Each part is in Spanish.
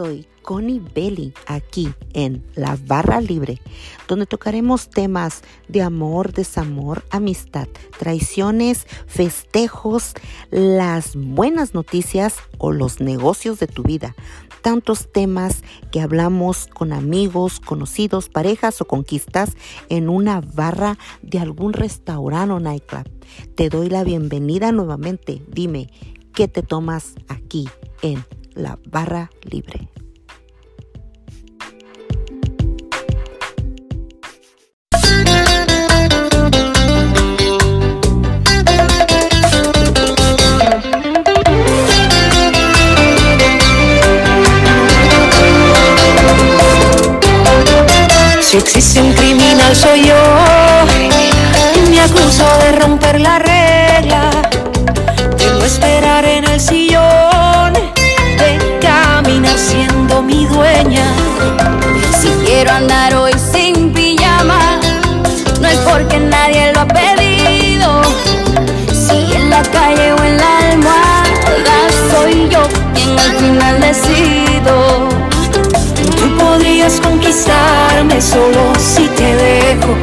soy Connie Belly aquí en La Barra Libre, donde tocaremos temas de amor, desamor, amistad, traiciones, festejos, las buenas noticias o los negocios de tu vida. Tantos temas que hablamos con amigos, conocidos, parejas o conquistas en una barra de algún restaurante o nightclub. Te doy la bienvenida nuevamente. Dime, ¿qué te tomas aquí en La Barra Libre? Si existe un criminal soy yo. Me acuso de romper la regla, Si quiero andar hoy sin pijama, no es porque nadie lo ha pedido. Si en la calle o en la almohada soy yo quien al final decido. Tú podrías conquistarme solo si te dejo.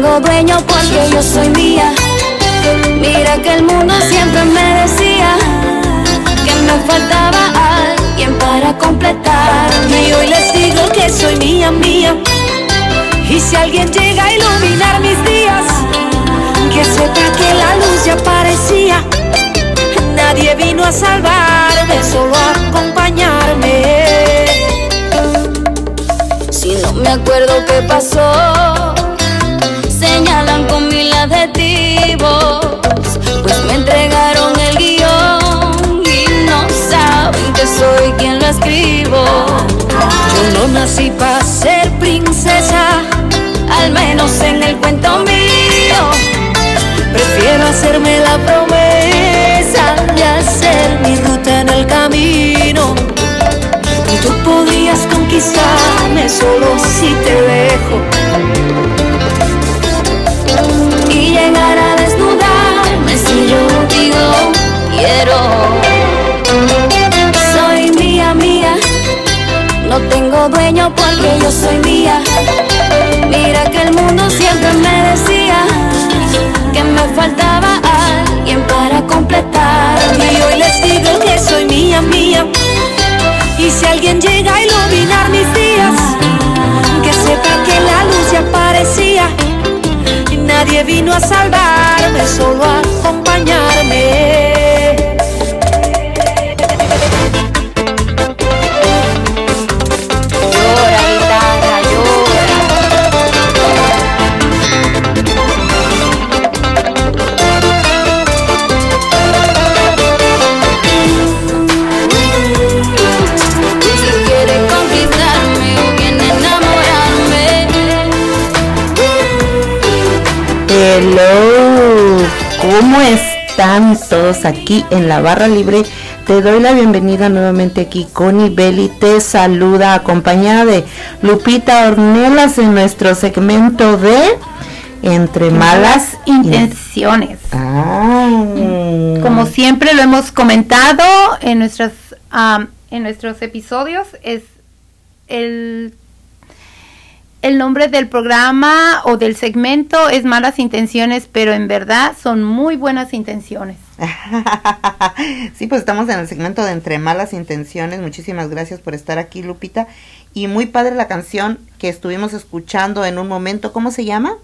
Tengo dueño porque yo soy mía. Mira que el mundo siempre me decía que me faltaba alguien para completarme. Y hoy les digo que soy mía, mía. Y si alguien llega a iluminar mis días, que sepa que la luz ya aparecía. Nadie vino a salvarme, solo a acompañarme. Si no me acuerdo qué pasó, Yo no nací para ser princesa, Al menos en el cuento mío, prefiero hacerme la promesa de hacer mi ruta en el camino. Y tú podrías conquistarme solo si te dejo. y llegar a desnudarme si yo digo quiero. Porque yo soy mía. Mira que el mundo siempre me decía que me faltaba alguien para completarme. Y hoy les digo que soy mía, mía. Y si alguien llega a iluminar mis días, que sepa que la luz ya aparecía. Y nadie vino a salvarme, solo a acompañarme. Hello, ¿cómo están todos aquí en la barra libre? Te doy la bienvenida nuevamente aquí. Connie Belli te saluda acompañada de Lupita Ornelas en nuestro segmento de Entre Malas intenciones. Ah, Como siempre lo hemos comentado en nuestras am, en nuestros episodios es el el nombre del programa o del segmento es malas intenciones, pero en verdad son muy buenas intenciones. sí, pues estamos en el segmento de Entre Malas Intenciones. Muchísimas gracias por estar aquí, Lupita. Y muy padre la canción que estuvimos escuchando en un momento. ¿Cómo se llama?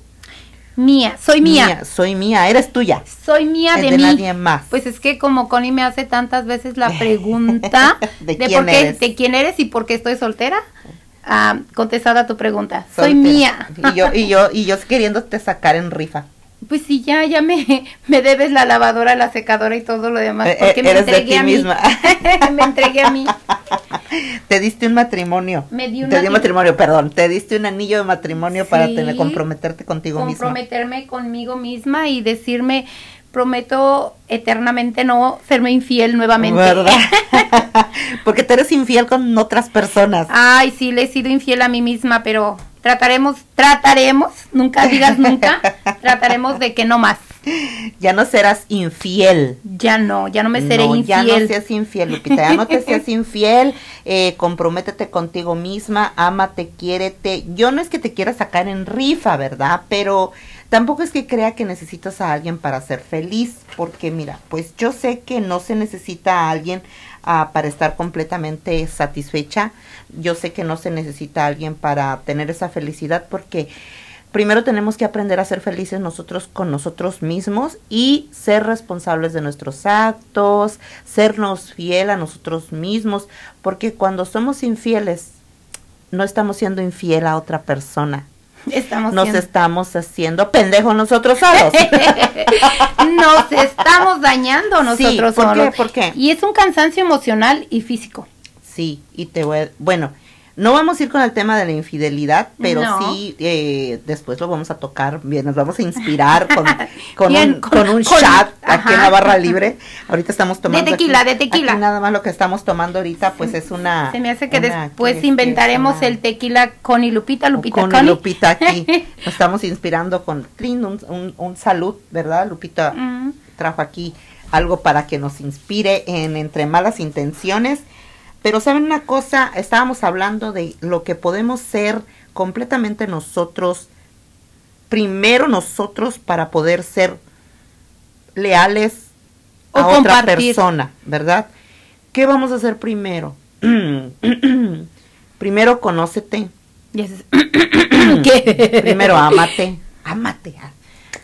Mía, soy mía. Soy mía, eres tuya. Soy mía Es de, de mí. nadie más. Pues es que como Connie me hace tantas veces la pregunta ¿De de, quién por qué, eres? de quién eres y por qué estoy soltera, ah, contestada tu pregunta. Soy mía. Y yo, y yo, y yo queriéndote sacar en rifa. Pues sí, ya, ya me, me debes la lavadora, la secadora y todo lo demás. Eh, Porque eh, me eres de entregué ti a mí. misma. me entregué a mí. Te diste un matrimonio. Me di un te di matri- matrimonio, perdón. Te diste un anillo de matrimonio para tener, comprometerte contigo misma. Comprometerme conmigo misma y decirme, prometo eternamente no serme infiel nuevamente. ¿Verdad? Porque te eres infiel con otras personas. Ay, sí, le he sido infiel a mí misma, pero trataremos, trataremos, nunca digas nunca, trataremos de que no más. Ya no serás infiel. Ya no, ya no me seré No, infiel. Ya no seas infiel, Lupita. Ya no te seas infiel. Eh, comprométete contigo misma. Ámate, quiérete. Yo no es que te quiera sacar en rifa, ¿verdad? Pero tampoco es que crea que necesitas a alguien para ser feliz. Porque mira, pues yo sé que no se necesita a alguien para estar completamente satisfecha. Yo sé que no se necesita alguien para tener esa felicidad porque primero tenemos que aprender a ser felices nosotros con nosotros mismos y ser responsables de nuestros actos, sernos fiel a nosotros mismos, porque cuando somos infieles, no estamos siendo infiel a otra persona. Estamos Nos siendo- estamos haciendo pendejos nosotros solos. Nos estamos dañando nosotros ¿por qué? solos. ¿Por qué? Y es un cansancio emocional y físico. Sí, y te voy a- bueno, no vamos a ir con el tema de la infidelidad, pero No. sí, eh, después lo vamos a tocar, bien, nos vamos a inspirar con, con Bien, un, con- con un con- chat aquí en la barra libre. Ahorita estamos tomando. tequila, aquí- de tequila. aquí nada más lo que estamos tomando ahorita, pues es una. Se me hace que una- después ¿qué es? ¿Qué inventaremos? Una- el tequila con y Lupita, Lupita con Connie. Lupita aquí. Nos estamos inspirando con Trin, un, un, un salud, ¿verdad? Lupita Mm. trajo aquí algo para que nos inspire en entre malas intenciones. Pero saben una cosa, estábamos hablando de lo que podemos ser completamente nosotros, primero nosotros para poder ser leales O a otra compartir. persona, ¿verdad? ¿Qué vamos a hacer primero? primero conócete, Y ese es- ¿Qué? primero ámate, ámate.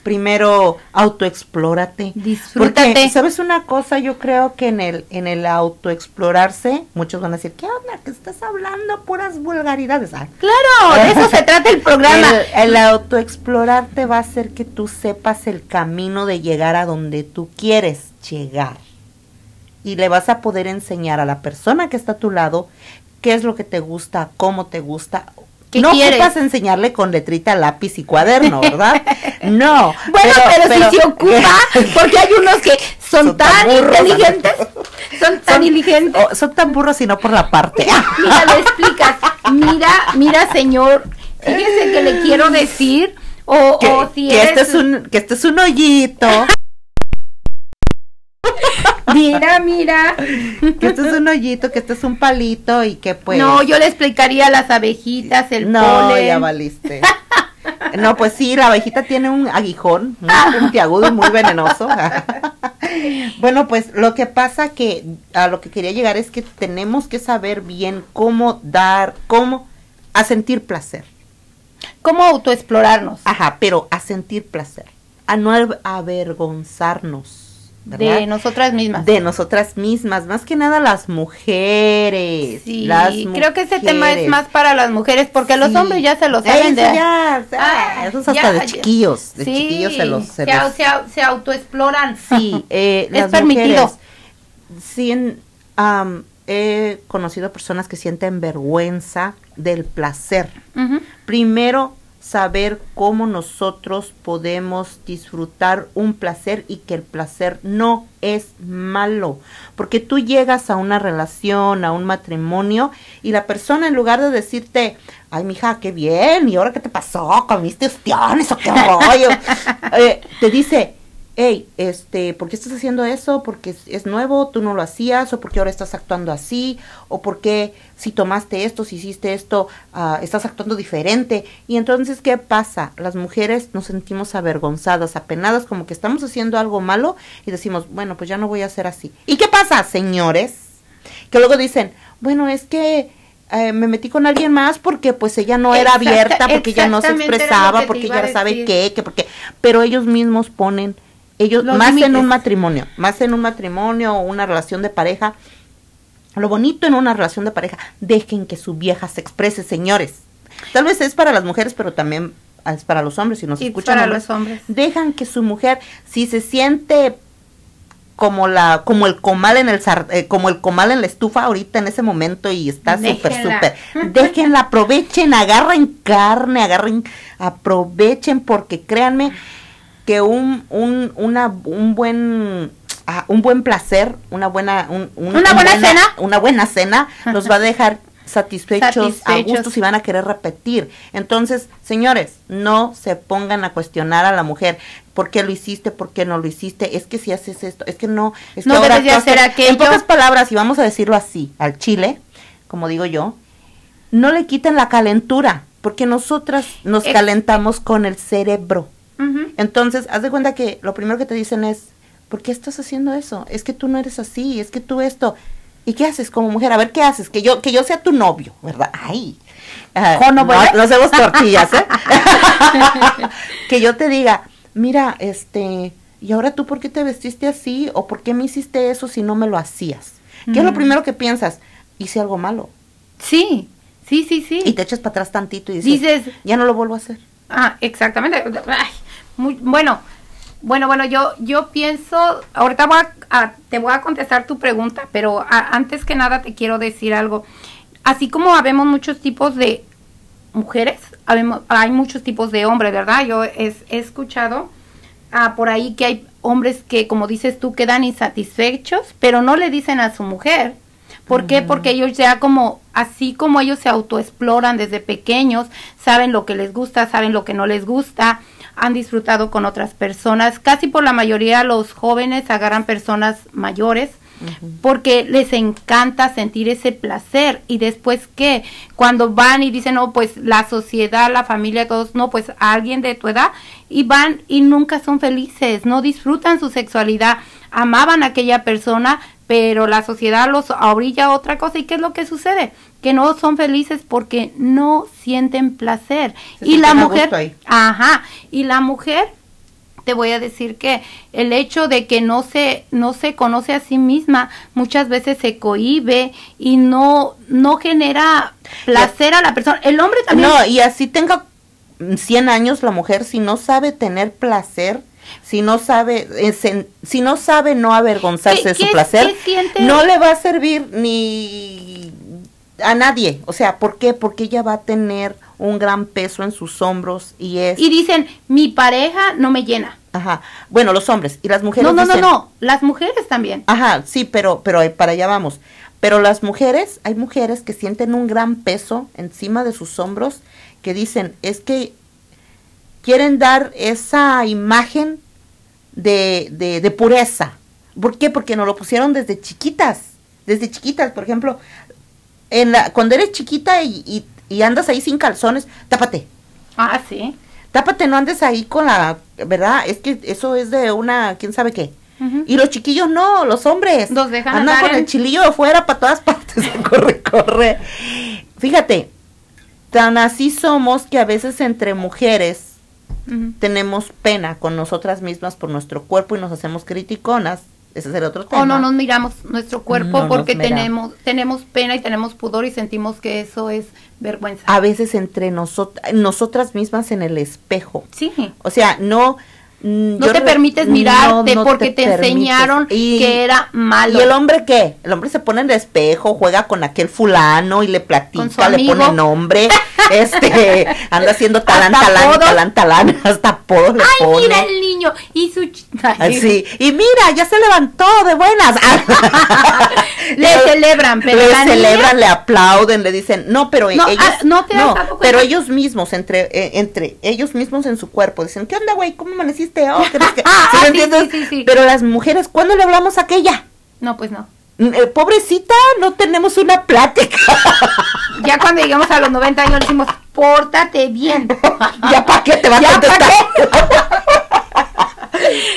Primero autoexplórate. Disfrútate. Porque, ¿sabes una cosa? Yo creo que en el, en el autoexplorarse, muchos van a decir, ¿qué onda? ¿Qué estás hablando? Puras vulgaridades. Ah, Claro, de eso se trata el programa. el, el autoexplorarte va a hacer que tú sepas el camino de llegar a donde tú quieres llegar. Y le vas a poder enseñar a la persona que está a tu lado qué es lo que te gusta, cómo te gusta. ¿Qué no quieres? ocupas enseñarle con letrita, lápiz y cuaderno, ¿verdad? No. Bueno, pero, si se ocupa, porque hay unos que son, Son tan tan inteligentes, son tan Son- inteligentes. oh, son tan burros y no por la parte. Mira, le explicas, mira, mira, señor, fíjese que le quiero decir, o, que, o si que eres, este es un, que este es un hoyito. Mira, mira. que este es un hoyito, que este es un palito y que pues... no, yo le explicaría las abejitas, el no, polen. ya valiste. No, pues sí, la abejita tiene un aguijón muy puntiagudo y muy venenoso. bueno, pues lo que pasa que a lo que quería llegar es que tenemos que saber bien cómo dar, cómo a sentir placer. ¿Cómo autoexplorarnos? Ajá, pero a sentir placer, a no aver- avergonzarnos. ¿Verdad? De nosotras mismas. de nosotras mismas, más que nada las mujeres. Sí, las creo que ese tema es más para las mujeres, porque los hombres ya se lo Eso saben de... ya, Ah, ah, eso es hasta ya, de chiquillos, de Sí, chiquillos se los, se se, los- se au- se autoexploran. sí, eh, Es las permitido. mujeres, sí, he conocido personas que sienten vergüenza del placer. Primero, saber cómo nosotros podemos disfrutar un placer y que el placer no es malo. Porque tú llegas a una relación, a un matrimonio, y la persona en lugar de decirte, ay, mija, qué bien, ¿y ahora qué te pasó? ¿Comiste ostiones o qué rollo? Eh, te dice, hey, este, ¿por qué estás haciendo eso? Porque es, es nuevo, tú no lo hacías, o porque ahora estás actuando así, o porque si tomaste esto, si hiciste esto, ah, estás actuando diferente. Y entonces, ¿qué pasa? Las mujeres nos sentimos avergonzadas, apenadas, como que estamos haciendo algo malo y decimos, bueno, pues ya no voy a hacer así. ¿Y qué pasa, señores? Que luego dicen, bueno, es que eh, me metí con alguien más porque pues ella no era abierta, porque ella no se expresaba, porque ella sabe qué, que porque, pero ellos mismos ponen, ellos, Los más en un matrimonio, más en un matrimonio o una relación de pareja, lo bonito en una relación de pareja, dejen que su vieja se exprese, señores. Tal vez es para las mujeres, pero también es para los hombres, si nos Y escuchan para hombres, los hombres. dejan que su mujer, si se siente como la, como el comal en el eh, como el comal en la estufa ahorita en ese momento y está súper súper, déjenla, aprovechen, agarren carne, agarren, aprovechen porque créanme que un, un, una, un buen ah, un buen placer, una buena, un- un- Una un buena cena. una buena cena los va a dejar satisfechos, a gustos y van a querer repetir. Entonces, señores, no se pongan a cuestionar a la mujer. ¿Por qué lo hiciste? ¿Por qué no lo hiciste? Es que si haces esto, es que no. Es que No ahora debes hacer aquello. En pocas palabras, y vamos a decirlo así, al chile, como digo yo, no le quiten la calentura, porque nosotras nos calentamos con el cerebro. Entonces, haz de cuenta que lo primero que te dicen es, ¿por qué estás haciendo eso? Es que tú no eres así, es que tú esto. ¿Y qué haces como mujer? A ver, ¿qué haces? Que yo, que yo sea tu novio, ¿verdad? Ay. ¿Cómo no no, hacemos tortillas, ¿eh? que yo te diga, mira, este, ¿y ahora tú por qué te vestiste así? ¿O por qué me hiciste eso si no me lo hacías? ¿Qué es lo primero que piensas? Hice algo malo. Sí, sí, sí, sí. Y te echas para atrás tantito y dices, Dices- ya no lo vuelvo a hacer. Ah, exactamente. Ay, muy, bueno, bueno, bueno, yo, yo pienso, ahorita voy a, a- te voy a contestar tu pregunta, pero a- antes que nada te quiero decir algo. Así como habemos muchos tipos de mujeres, habemos, hay muchos tipos de hombres, ¿verdad? Yo he, he escuchado ah, por ahí que hay hombres que, como dices tú, quedan insatisfechos, pero no le dicen a su mujer. ¿Por qué? Porque ellos ya como, así como ellos se autoexploran desde pequeños, saben lo que les gusta, saben lo que no les gusta, han disfrutado con otras personas. Casi por la mayoría los jóvenes agarran personas mayores porque les encanta sentir ese placer. Y después que cuando van y dicen no pues la sociedad la familia todos no pues a alguien de tu edad y van y nunca son felices no disfrutan su sexualidad. Amaban a aquella persona pero la sociedad los orilla a otra cosa. Y qué es lo que sucede que no son felices porque no sienten placer. Se y la mujer ajá. Y la mujer te voy a decir que el hecho de que no se no se conoce a sí misma muchas veces se cohíbe y no no genera placer a la persona. El hombre también No, y así tenga mm, 100 años la mujer, si no sabe tener placer, si no sabe, eh, si no sabe no avergonzarse ¿Qué- de su placer, no le va a servir ni a nadie. O sea, ¿por qué? Porque ella va a tener un gran peso en sus hombros y es, y dicen mi pareja no me llena ajá, bueno, los hombres y las mujeres no no no dicen- no las mujeres también Ajá, sí, pero, pero para allá vamos. Pero las mujeres, hay mujeres que sienten un gran peso encima de sus hombros que dicen, es que quieren dar esa imagen de, de, de pureza. ¿Por qué? Porque nos lo pusieron desde chiquitas. Desde chiquitas, por ejemplo, en la, cuando eres chiquita y, y, y andas ahí sin calzones, tápate. ah sí Tápate, no andes ahí con la, ¿verdad? Es que eso es de una, quién sabe qué. Y los chiquillos no, los hombres. Los dejan Andan con en- el chilillo afuera para todas partes. corre, corre. Fíjate, tan así somos que a veces entre mujeres tenemos pena con nosotras mismas por nuestro cuerpo y nos hacemos criticonas. Ese es el otro tema. o no nos miramos nuestro cuerpo No porque tenemos tenemos pena y tenemos pudor y sentimos que eso es vergüenza A veces entre nosotras, nosotras mismas en el espejo. sí O sea, no... mm, No te permites no, mirarte no porque te, enseñaron Y- que era malo. ¿Y el hombre qué? El hombre se pone en el espejo, juega con aquel fulano y le platica, le pone nombre, este, anda haciendo talán, talán, talán, talán, hasta apodos le Ay, pone. mira el niño y su Así, y mira, ya se levantó de buenas. Le celebran, pero le niña- celebran, le aplauden, le dicen, no, pero No, ellos, ah, no te cuenta. pero ellos mismos, entre, eh, entre ellos mismos en su cuerpo, dicen, ¿qué onda, güey? ¿Cómo amaneciste? Oh, ¿crees que-" ¿Sí me sí, entiendes? sí, sí, sí. Pero las mujeres, ¿cuándo le hablamos a aquella? No, pues no. Mm, eh, pobrecita, no tenemos una plática. Ya cuando llegamos a los 90 años le decimos, pórtate bien. ya para qué te va a ¿Ya pa' contestar.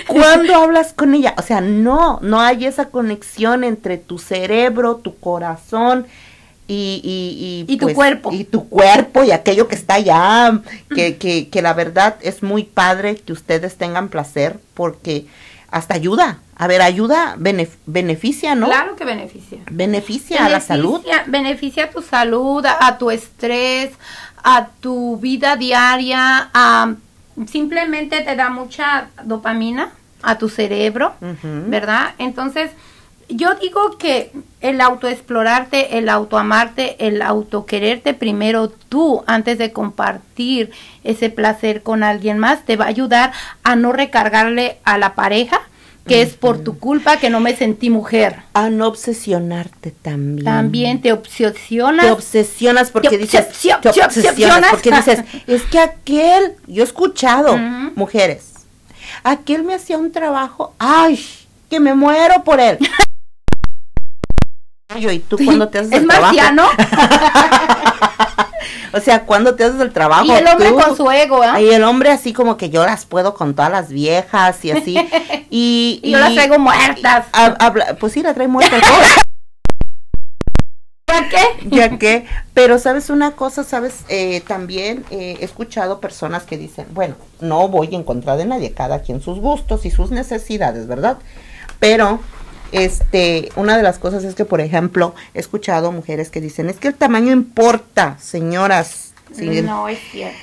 ¿Cuándo hablas con ella? O sea, no, no hay esa conexión entre tu cerebro, tu corazón y, y, Y tu cuerpo. Y tu cuerpo y aquello que está allá. Que, que, que la verdad es muy padre que ustedes tengan placer porque hasta ayuda. A ver, ayuda, benef- beneficia, ¿no? Claro que beneficia. Beneficia a la salud. Beneficia- a tu salud, a, a tu estrés, a tu vida diaria, a, simplemente te da mucha dopamina a tu cerebro. ¿verdad? Entonces, yo digo que el autoexplorarte, el autoamarte, el autoquererte primero tú antes de compartir ese placer con alguien más te va a ayudar a no recargarle a la pareja que es por tu culpa que no me sentí mujer. A no obsesionarte también. También te obsesionas. Te obsesionas porque Te dices, obsesio- te obsesionas. porque dices, es que aquel, yo he escuchado, mujeres, aquel me hacía un trabajo, ay, que me muero por él. Yo, ¿y tú cuando te haces es el trabajo? marciano. O sea, cuando te haces el trabajo. y el hombre tú? con su ego, ¿ah? Y el hombre así como que yo las puedo con todas las viejas y así. Y, Y yo las traigo muertas. y pues sí, la trae muerta. el. ¿Para qué? ya que, pero sabes una cosa, sabes, Eh, también eh, he escuchado personas que dicen, bueno, no voy en contra de nadie, cada quien sus gustos y sus necesidades, ¿verdad? Pero, este, una de las cosas es que, por ejemplo, he escuchado mujeres que dicen, es que el tamaño importa, señoras. Si, No es cierto.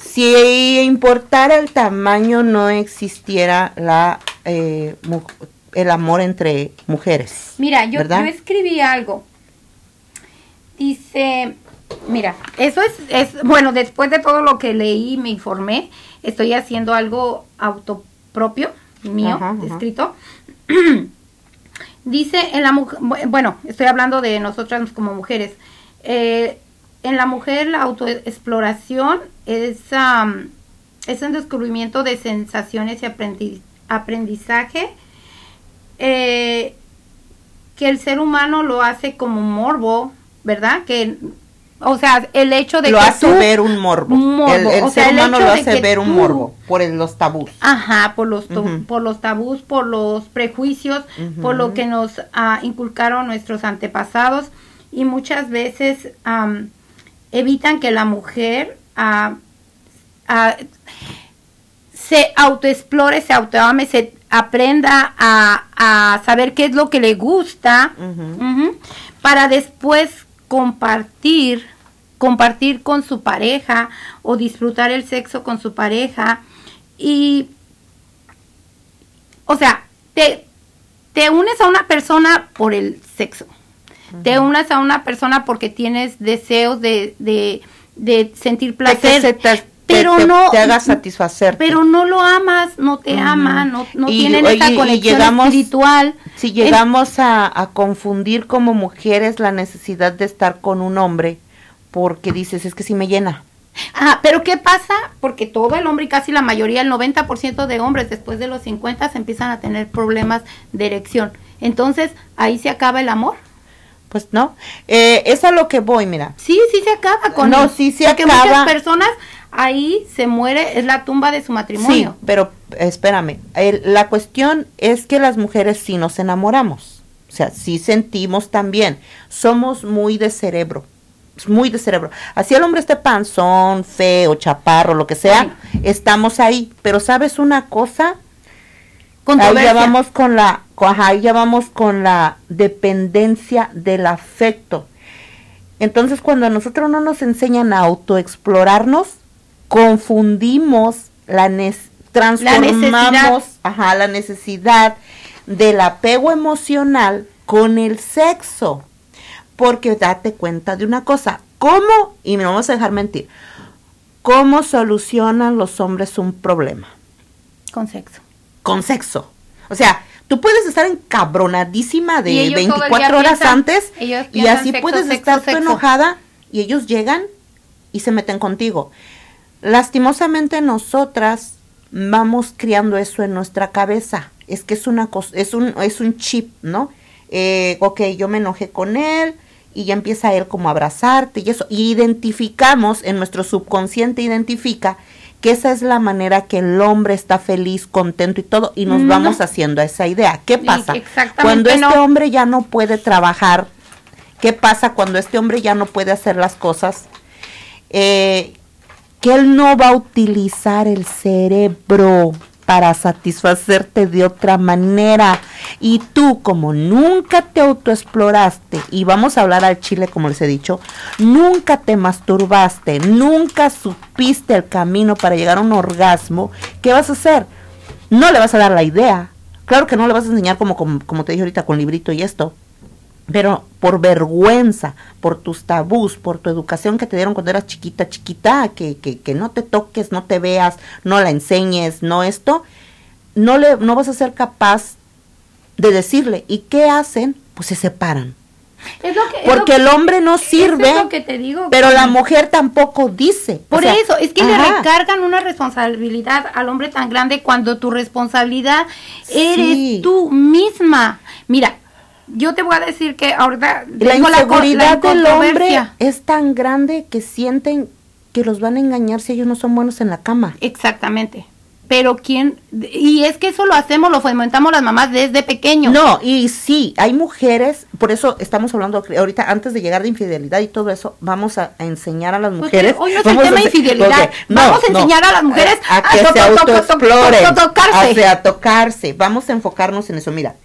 si importara el tamaño, no existiera la, eh, el amor entre mujeres. Mira, yo, escribí algo. Dice, mira, eso es, es, bueno, después de todo lo que leí, me informé, estoy haciendo algo autopropio, mío, Ajá, ajá. escrito. Dice, en la bueno, estoy hablando de nosotras como mujeres. Eh, en la mujer la autoexploración es, am, es un descubrimiento de sensaciones y aprendi- aprendizaje eh, que el ser humano lo hace como morbo, ¿verdad? Que, o sea, el hecho de lo que hace tú- ver un morbo. un morbo, El, el o sea, ser el humano hecho lo hace ver un morbo por el- los tabús. Ajá, por los, to- Ujú. por los tabús, por los prejuicios, por lo que nos ah, inculcaron nuestros antepasados y muchas veces evitan que la mujer ah, ah, se autoexplore, se autoame, se aprenda a, a saber qué es lo que le gusta para después compartir compartir con su pareja o disfrutar el sexo con su pareja. Y o sea te, te unes a una persona por el sexo. Te unes a una persona porque tienes deseos de, de, de sentir De que placer. se te, pero te- no te haga satisfacerte. pero no lo amas, no te Ujú. ama, no, no Y, tienen oye, esa conexión llegamos- espiritual. si llegamos a, a confundir como mujeres la necesidad de estar con un hombre, porque dices, es que sí me llena. Ah, pero ¿qué pasa? Porque todo el hombre y casi la mayoría, el 90% de hombres después de los 50 se empiezan a tener problemas de erección. Entonces, ahí se acaba el amor. Pues no, eh, es a lo que voy, mira. Sí, sí se acaba con No, sí se Porque acaba. muchas personas ahí se muere, es la tumba de su matrimonio. Sí, pero espérame, el- la cuestión es que las mujeres sí nos enamoramos, o sea, sí sentimos también, somos muy de cerebro, muy de cerebro. Así el hombre esté panzón, feo, chaparro, lo que sea, estamos ahí, pero ¿sabes una cosa? Ahí ya vamos con la, con- ajá, ahí ya vamos con la dependencia del afecto. Entonces, cuando a nosotros no nos enseñan a autoexplorarnos, confundimos la transformamos necesidad. ajá, la necesidad del apego emocional con el sexo. Porque date cuenta de una cosa, ¿cómo? Y me vamos a dejar mentir. ¿Cómo solucionan los hombres un problema? Con sexo. con sexo. O sea, tú puedes estar encabronadísima de ellos todo el día 24 horas piensan- antes y así sexo, puedes sexo, estar tú sexo. enojada y ellos llegan y se meten contigo. Lastimosamente nosotras vamos criando eso en nuestra cabeza. Es que es una cosa, es un, es un chip, ¿no? Eh, ok, yo me enojé con él y ya empieza él como a abrazarte y eso. Y identificamos, en nuestro subconsciente identifica que esa es la manera que el hombre está feliz, contento y todo, y nos No. vamos haciendo a esa idea. ¿Qué pasa? Cuando este no. hombre ya no puede trabajar, ¿qué pasa cuando este hombre ya no puede hacer las cosas? Eh, que él no va a utilizar el cerebro para satisfacerte de otra manera. Y tú, como nunca te autoexploraste, y vamos a hablar al chile, como les he dicho, nunca te masturbaste, nunca supiste el camino para llegar a un orgasmo, ¿qué vas a hacer? No le vas a dar la idea. Claro que no le vas a enseñar como, como, como te dije ahorita con librito y esto. Pero por vergüenza, por tus tabús, por tu educación que te dieron cuando eras chiquita, chiquita, que, que, que no te toques, no te veas, no la enseñes, no esto, no, le, no vas a ser capaz de decirle. ¿Y qué hacen? Pues se separan. Es lo que- es Porque lo el que- hombre no sirve, es lo que te digo. pero la mujer tampoco dice. O Por sea, eso, es que le recargan una responsabilidad al hombre tan grande cuando tu responsabilidad eres tú misma. Mira, yo te voy a decir que ahorita la inseguridad del hombre es tan grande que sienten que los van a engañar si ellos no son buenos en la cama. Exactamente. Pero quién, y es que eso lo hacemos, lo fomentamos las mamás desde pequeños. No, y sí, hay mujeres, por eso estamos hablando ahorita, antes de llegar de infidelidad y todo eso, vamos a, a enseñar a las Porque mujeres. hoy no es el tema ense- infidelidad. Vamos a enseñar a las mujeres a, a que se to- to- to- to- autoexploren, to- tocarse. a tocarse. Vamos a enfocarnos en eso. Mira,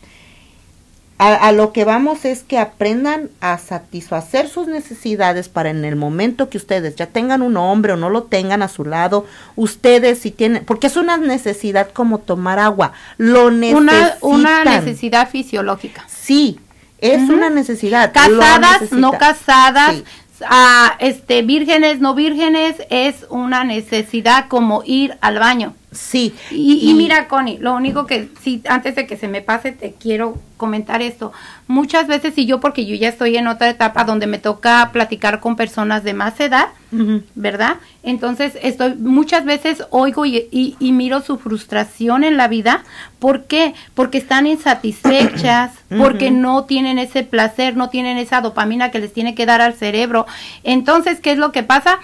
a, a lo que vamos es que aprendan a satisfacer sus necesidades para en el momento que ustedes ya tengan un hombre o no lo tengan a su lado, ustedes si tienen, porque es una necesidad como tomar agua, lo necesitan. una, una necesidad fisiológica. Sí, es una necesidad. Casadas, no casadas, Sí. ah, este, vírgenes, no vírgenes, es una necesidad como ir al baño. Sí. Y, y mira, Connie, lo único que sí, antes de que se me pase, te quiero comentar esto. Muchas veces, y yo porque yo ya estoy en otra etapa donde me toca platicar con personas de más edad. ¿verdad? Entonces, estoy muchas veces oigo y, y- y miro su frustración en la vida. ¿Por qué? Porque están insatisfechas, porque no tienen ese placer, no tienen esa dopamina que les tiene que dar al cerebro. Entonces, ¿qué es lo que pasa?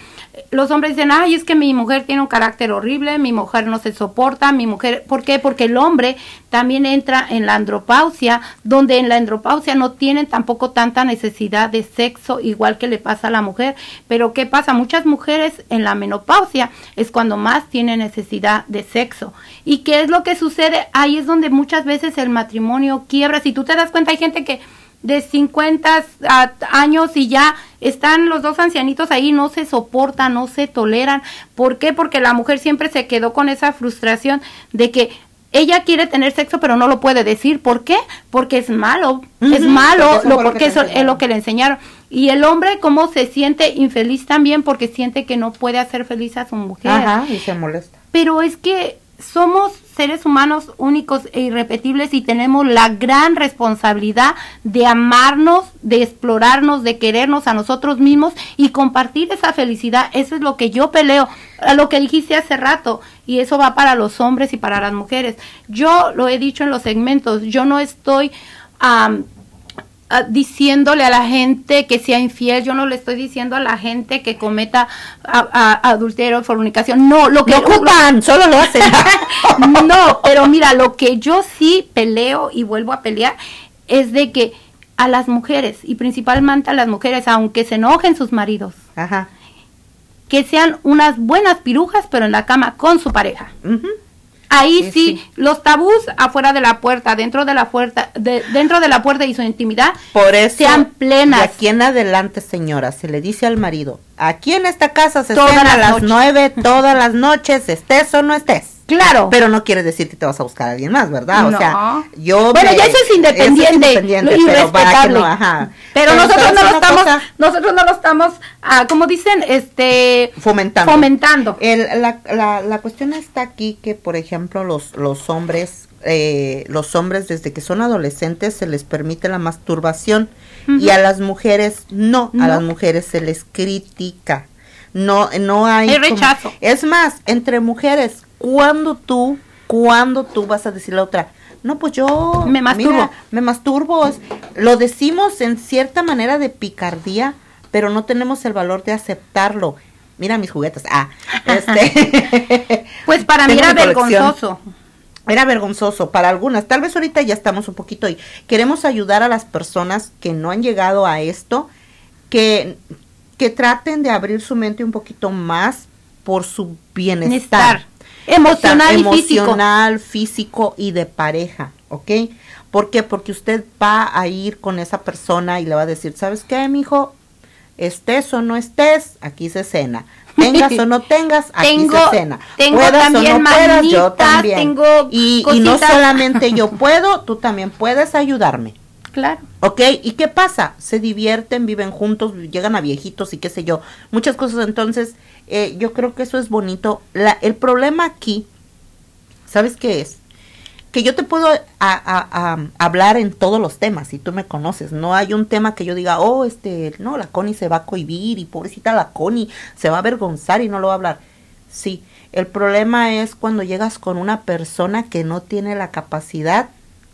Los hombres dicen, ay, es que mi mujer tiene un carácter horrible, mi mujer no se soporta, mi mujer, ¿por qué? Porque el hombre también entra en la andropausia, donde en la andropausia no tienen tampoco tanta necesidad de sexo, igual que le pasa a la mujer. Pero ¿qué pasa? Muchas mujeres en la menopausia es cuando más tienen necesidad de sexo. ¿Y qué es lo que sucede? Ahí es donde muchas veces el matrimonio quiebra. Si tú te das cuenta, hay gente que de 50 a- años y ya están los dos ancianitos ahí, no se soportan, no se toleran. ¿Por qué? Porque la mujer siempre se quedó con esa frustración de que ella quiere tener sexo pero no lo puede decir. ¿Por qué? Porque es malo, es malo, porque eso lo, porque eso es lo que le enseñaron. Y el hombre cómo se siente infeliz también porque siente que no puede hacer feliz a su mujer. Ajá, y se molesta. Pero es que somos seres humanos únicos e irrepetibles y tenemos la gran responsabilidad de amarnos, de explorarnos, de querernos a nosotros mismos y compartir esa felicidad. Eso es lo que yo peleo, a lo que dijiste hace rato, y eso va para los hombres y para las mujeres. Yo lo he dicho en los segmentos, yo no estoy... diciéndole a la gente que sea infiel, yo no le estoy diciendo a la gente que cometa a- a- adulterio, fornicación, no, lo que No ocupan, solo lo hacen. no, pero mira, lo que yo sí peleo y vuelvo a pelear es de que a las mujeres y principalmente a las mujeres, aunque se enojen sus maridos, Ajá. que sean unas buenas pirujas, pero en la cama con su pareja. Ujú. Ahí Sí, sí, los tabús afuera de la puerta, dentro de la puerta, de- dentro de la puerta y su intimidad, Por eso, sean plenas. de aquí en adelante, señora, se le dice al marido, aquí en esta casa se Todas cena a las nueve, todas las noches, estés o no estés. Claro. Pero no quiere decir que te vas a buscar a alguien más, ¿verdad? O No. sea, yo... Bueno, me- ya eso es independiente, eso es independiente, y pero para que respetable. no, ajá. Pero, nosotros ¿sabes no lo estamos, cosa? nosotros no lo estamos, ah, como dicen, este, fomentando. fomentando. El- la, la, la cuestión está aquí que, por ejemplo, los, los hombres, eh, los hombres desde que son adolescentes se les permite la masturbación y a las mujeres no, a las mujeres se les critica. No, no hay. Hay como- rechazo. es más, entre mujeres, cuando tú, cuando tú vas a decirle a otra, no, pues yo Me masturbo. mira, me masturbo. Lo decimos en cierta manera de picardía, pero no tenemos el valor de aceptarlo. Mira mis juguetes. Ah, este. Pues para mí era vergonzoso. Era vergonzoso para algunas. Tal vez ahorita ya estamos un poquito ahí. Queremos ayudar a las personas que no han llegado a esto, que, que traten de abrir su mente un poquito más por su bienestar. Estar emocional y físico. emocional, físico y de pareja, ¿ok? ¿Por qué? Porque usted va a ir con esa persona y le va a decir, ¿sabes qué, mijo? Estés o no estés, aquí se cena. Tengas o no tengas, aquí Tengo- se cena. tengo Puedas también o no puedas, yo también. tengo y, y no solamente yo puedo, tú también puedes ayudarme. Claro. ¿Ok? ¿Y qué pasa? Se divierten, viven juntos, llegan a viejitos y qué sé yo. Muchas cosas. Entonces, eh, yo creo que eso es bonito. La, el problema aquí, ¿sabes qué es? que yo te puedo hablar en todos los temas, y tú me conoces. No hay un tema que yo diga, oh, este, no, la Connie se va a cohibir y pobrecita la Connie se va a avergonzar y no lo va a hablar. Sí, el problema es cuando llegas con una persona que no tiene la capacidad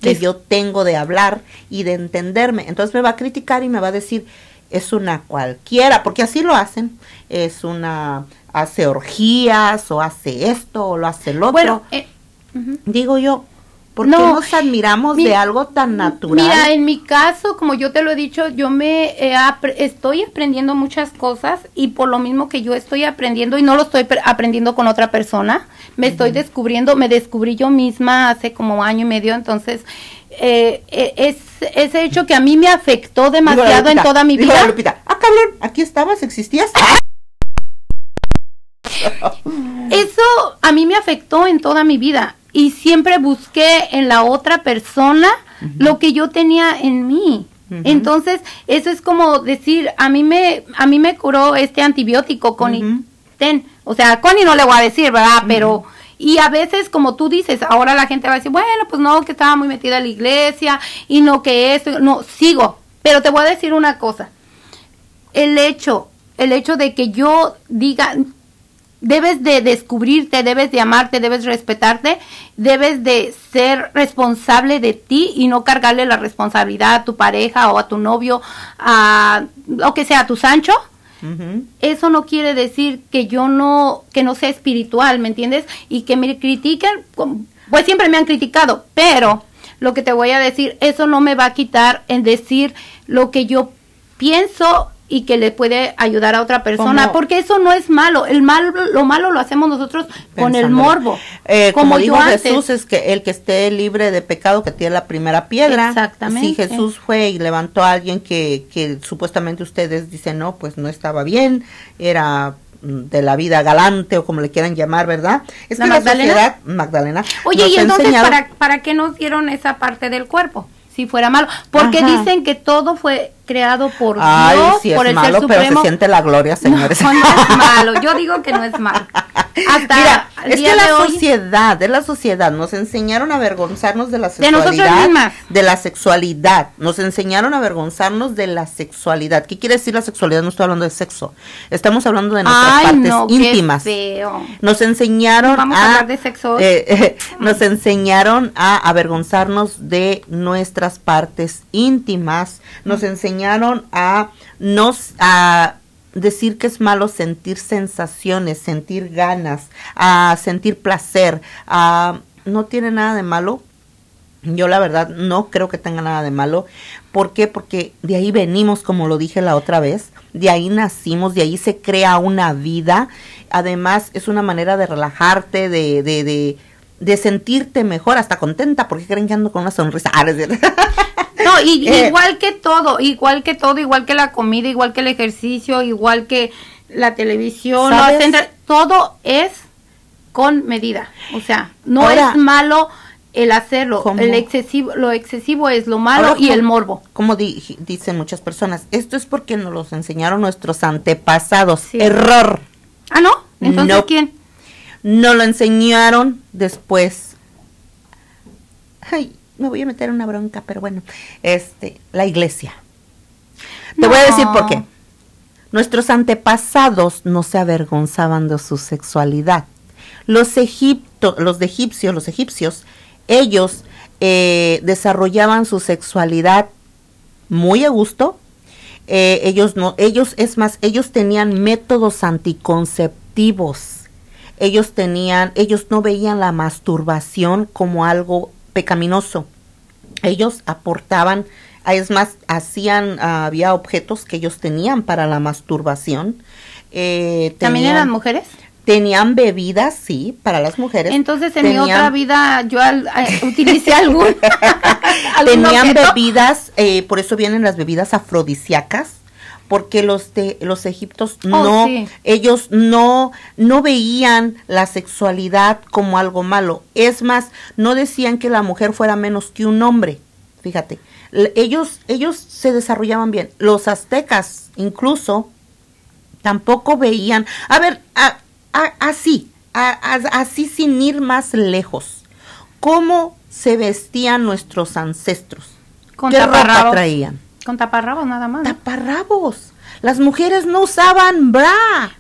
que Es- yo tengo de hablar y de entenderme. Entonces me va a criticar y me va a decir, es una cualquiera, porque así lo hacen. Es una, hace orgías o hace esto o lo hace el otro. Bueno, eh. Digo yo, ¿por qué No, nos admiramos mi- de algo tan natural? Mira, en mi caso, como yo te lo he dicho, yo me apre- estoy aprendiendo muchas cosas y por lo mismo que yo estoy aprendiendo y no lo estoy pre- aprendiendo con otra persona, me estoy descubriendo, me descubrí yo misma hace como año y medio, entonces eh, eh, es ese hecho que a mí me afectó demasiado en toda mi vida. Lupita, ah, cabrón, aquí estabas, existías. Eso a mí me afectó en toda mi vida y siempre busqué en la otra persona lo que yo tenía en mí. Entonces, eso es como decir, a mí me a mí me curó este antibiótico con Ujú. ten, o sea, Connie no le voy a decir, ¿verdad? Pero y a veces como tú dices, ahora la gente va a decir, bueno, pues no, que estaba muy metida en la iglesia y no que esto, no, sigo, pero te voy a decir una cosa. El hecho, el hecho de que yo diga debes de descubrirte, debes de amarte, debes respetarte, debes de ser responsable de ti y no cargarle la responsabilidad a tu pareja o a tu novio, a lo que sea, a tu Sancho. Eso no quiere decir que yo no, que no sea espiritual, ¿me entiendes? Y que me critiquen, pues siempre me han criticado, pero lo que te voy a decir, eso no me va a quitar en decir lo que yo pienso y que le puede ayudar a otra persona, Como- porque eso no es malo, el mal, lo malo lo hacemos nosotros con el morbo, Eh, como, dijo yo antes. Jesús, es que el que esté libre de pecado que tiene la primera piedra. Exactamente. Si Jesús fue y levantó a alguien que, que supuestamente ustedes dicen, no, pues no estaba bien, era mm, de la vida galante o como le quieran llamar, ¿verdad? Es ¿La que Magdalena? la sociedad, Magdalena, Oye, nos y entonces, enseñado- ¿para, ¿para qué nos dieron esa parte del cuerpo? Si fuera malo. Porque Ajá. dicen que todo fue creado por Ay, Dios, sí es por el malo, Ser pero Supremo. se siente la gloria, señores. No, no es malo. Yo digo que no es malo. Hasta Mira, es que la de hoy, sociedad, de la sociedad, nos enseñaron a avergonzarnos de la De sexualidad, mismas. de la sexualidad, nos enseñaron a avergonzarnos de la sexualidad. ¿Qué quiere decir la sexualidad? No estoy hablando de sexo, estamos hablando de nuestras Ay, partes no, qué íntimas. feo. Nos enseñaron Vamos a a, hablar de sexo eh, eh, nos enseñaron a avergonzarnos de nuestras partes íntimas, nos enseñaron a nos a decir que es malo sentir sensaciones, sentir ganas, a sentir placer, a no tiene nada de malo. Yo la verdad no creo que tenga nada de malo. ¿Por qué? Porque de ahí venimos, como lo dije la otra vez, de ahí nacimos, de ahí se crea una vida. Además, es una manera de relajarte, de, de, de, de sentirte mejor, hasta contenta, porque creen que ando con una sonrisa. Ah, no. No, y, Eh. igual que todo, igual que todo, igual que la comida, igual que el ejercicio, igual que la televisión, todo es con medida. O sea, no Ahora- es malo el hacerlo. ¿Cómo? El excesivo, lo excesivo es lo malo Ahora, y el ¿cómo- morbo. Como di- dicen muchas personas, esto es porque nos los enseñaron nuestros antepasados. Sí. Error. Ah, ¿no? Entonces, No. ¿quién? Nos lo enseñaron después. Ay, me voy a meter en una bronca, pero bueno, este, la iglesia. Te voy a decir por qué. Nuestros antepasados no se avergonzaban de su sexualidad. Los egipto, los de egipcios, los egipcios, ellos eh, desarrollaban su sexualidad muy a gusto. Eh, ellos no, ellos es más, ellos tenían métodos anticonceptivos. Ellos tenían, ellos no veían la masturbación como algo pecaminoso. Ellos aportaban, es más, hacían, ah, había objetos que ellos tenían para la masturbación. Eh, ¿También tenían- eran mujeres? Tenían bebidas, sí, para las mujeres. Entonces, en mi otra vida, yo al- eh, utilicé algún. algún Tenían objeto. bebidas, eh, por eso vienen las bebidas afrodisíacas, porque los de los egiptos no, Oh, sí. ellos no, no veían la sexualidad como algo malo. Es más, no decían que la mujer fuera menos que un hombre. Fíjate, ellos, ellos se desarrollaban bien. Los aztecas, incluso, tampoco veían. A ver, a- a- así, a- así sin ir más lejos. cómo se vestían nuestros ancestros. Con ¿Qué ropa traían? Con taparrabos nada más. ¿no? Taparrabos. Las mujeres no usaban bra.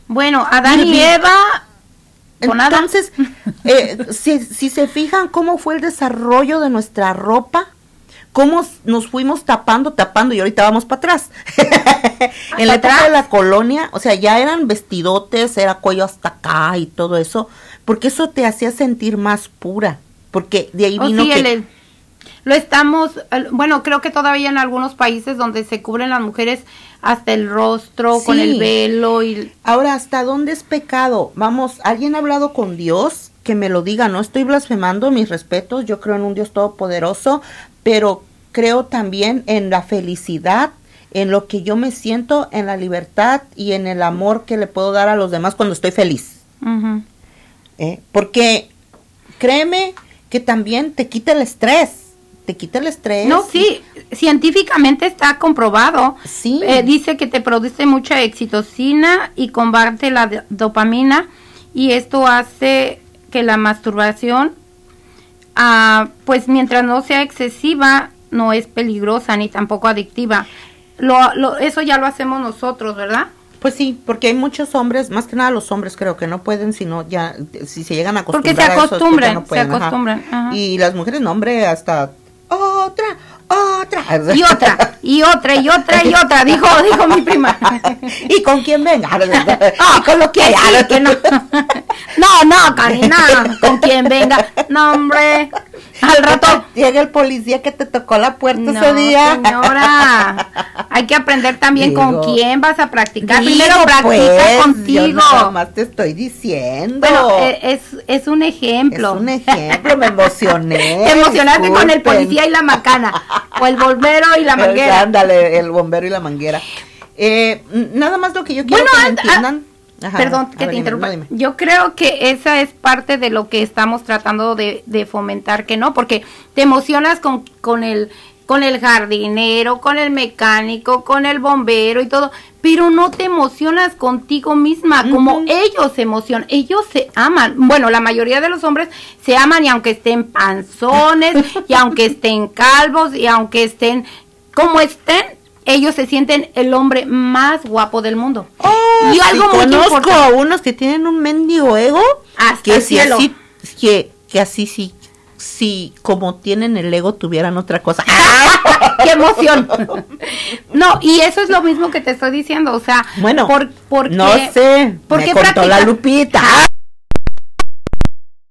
Bueno, Adán y Irving. Eva. Entonces, eh, si, si se fijan cómo fue el desarrollo de nuestra ropa, cómo nos fuimos tapando, tapando y ahorita vamos para atrás. en la época atrás? de la colonia, o sea, ya eran vestidotes, era cuello hasta acá y todo eso, porque eso te hacía sentir más pura, porque de ahí Oh, vino sí, que el- lo estamos, el- bueno, creo que todavía en algunos países donde se cubren las mujeres hasta el rostro con el velo y Ahora, ¿hasta dónde es pecado? Vamos, ¿alguien ha hablado con Dios? Que me lo diga, no estoy blasfemando, mis respetos, yo creo en un Dios todopoderoso, pero creo también en la felicidad, en lo que yo me siento, en la libertad y en el amor que le puedo dar a los demás cuando estoy feliz. ¿eh? Porque créeme que también te quita el estrés, te quita el estrés. No, sí, científicamente está comprobado. Sí. Eh, dice que te produce mucha excitocina y combate la dopamina y esto hace que la masturbación, ah, pues mientras no sea excesiva, no es peligrosa ni tampoco adictiva. Lo, lo, eso ya lo hacemos nosotros, ¿verdad? Pues sí, porque hay muchos hombres, más que nada los hombres creo que no pueden, sino ya, si se llegan a Porque acostumbrar se a eso, es que ya acostumbran, no se pueden, ajá. acostumbran, ajá. Y las mujeres, no, hombre, hasta otra, otra. Y otra, y otra, y otra, y otra, dijo, dijo mi prima. y con quién venga. No, con lo que hay, que no. No, no, Karina, con quien venga. No, hombre. Al rato. Llega el policía que te tocó la puerta No, ese día. señora. Hay que aprender también con quién vas a practicar. Digo, Primero practica pues, Yo contigo. nada más te estoy diciendo. Bueno, eh, es, es un ejemplo. Es un ejemplo, me emocioné. Te emocionaste con el policía y la macana. O el bombero y la manguera. Ándale, el bombero y la manguera. Eh, nada más lo que yo quiero Bueno, que me anda- entiendan. Ajá, Perdón que ver, te interrumpa. dime. Yo creo que esa es parte de lo que estamos tratando de, de fomentar, que no, porque te emocionas con, con el con el jardinero, con el mecánico, con el bombero y todo, pero no te emocionas contigo misma, como ellos se emocionan, ellos se aman. Bueno, la mayoría de los hombres se aman y aunque estén panzones, y aunque estén calvos, y aunque estén como estén, ellos se sienten el hombre más guapo del mundo. y Sí, algo muy conozco importante. a unos que tienen un mendigo ego Hasta que el si cielo. así que, que así sí si como tienen el ego tuvieran otra cosa. ¡Qué emoción! No, y eso es lo mismo que te estoy diciendo, o sea, Bueno, por, porque, no sé, ¿por me contó la Lupita.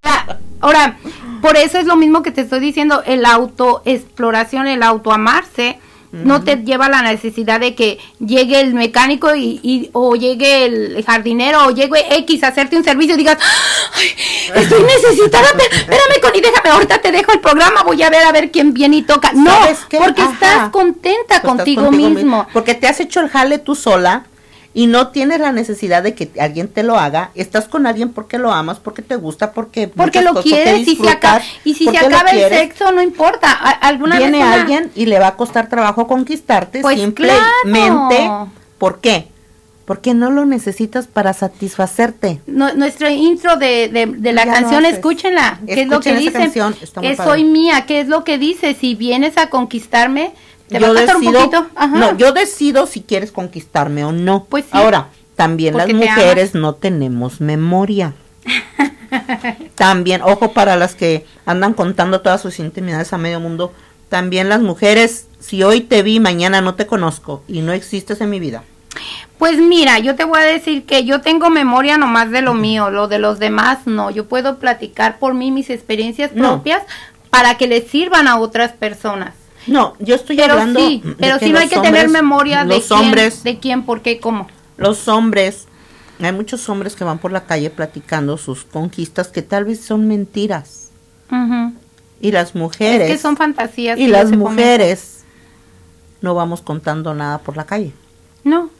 Ah, Ahora, por eso es lo mismo que te estoy diciendo, el autoexploración, el autoamarse, no te lleva la necesidad de que llegue el mecánico y, y- o llegue el jardinero o llegue X a hacerte un servicio y digas, "Ay, estoy necesitada, espérame Connie, déjame, ahorita te dejo el programa, voy a ver a ver quién viene y toca. No, porque Ajá. estás contenta Pues estás contigo, mismo. Porque te has hecho el jale tú sola y no tienes la necesidad de que alguien te lo haga. Estás con alguien porque lo amas, porque te gusta, porque Porque lo quieres y, se acaba, y si se acaba el sexo, no importa. Alguna Viene vez una- alguien y le va a costar trabajo conquistarte Pues simplemente. claro. ¿Por qué? Porque no lo necesitas para satisfacerte. No- nuestro intro de, de, de la Ya canción, escúchenla. ¿Qué es lo que dice? padre. soy mía. ¿Qué es lo que dice? Si vienes a conquistarme, te yo un decido. Ajá. no, yo decido si quieres conquistarme o no. Pues sí. Ahora, también las te mujeres no tenemos memoria. también, ojo para las que andan contando todas sus intimidades a medio mundo. También las mujeres, si hoy te vi, mañana no te conozco y no existes en mi vida. Pues mira, yo te voy a decir que yo tengo memoria nomás de lo mío, lo de los demás no. Yo puedo platicar por mí mis experiencias No. propias para que les sirvan a otras personas. No, yo estoy Pero hablando. sí, de pero sí no hay que tener memoria de los quién, hombres, de quién, por qué, cómo. los hombres, hay muchos hombres que van por la calle platicando sus conquistas que tal vez son mentiras. Y las mujeres. Es que son fantasías. y las mujeres no vamos contando nada por la calle. No.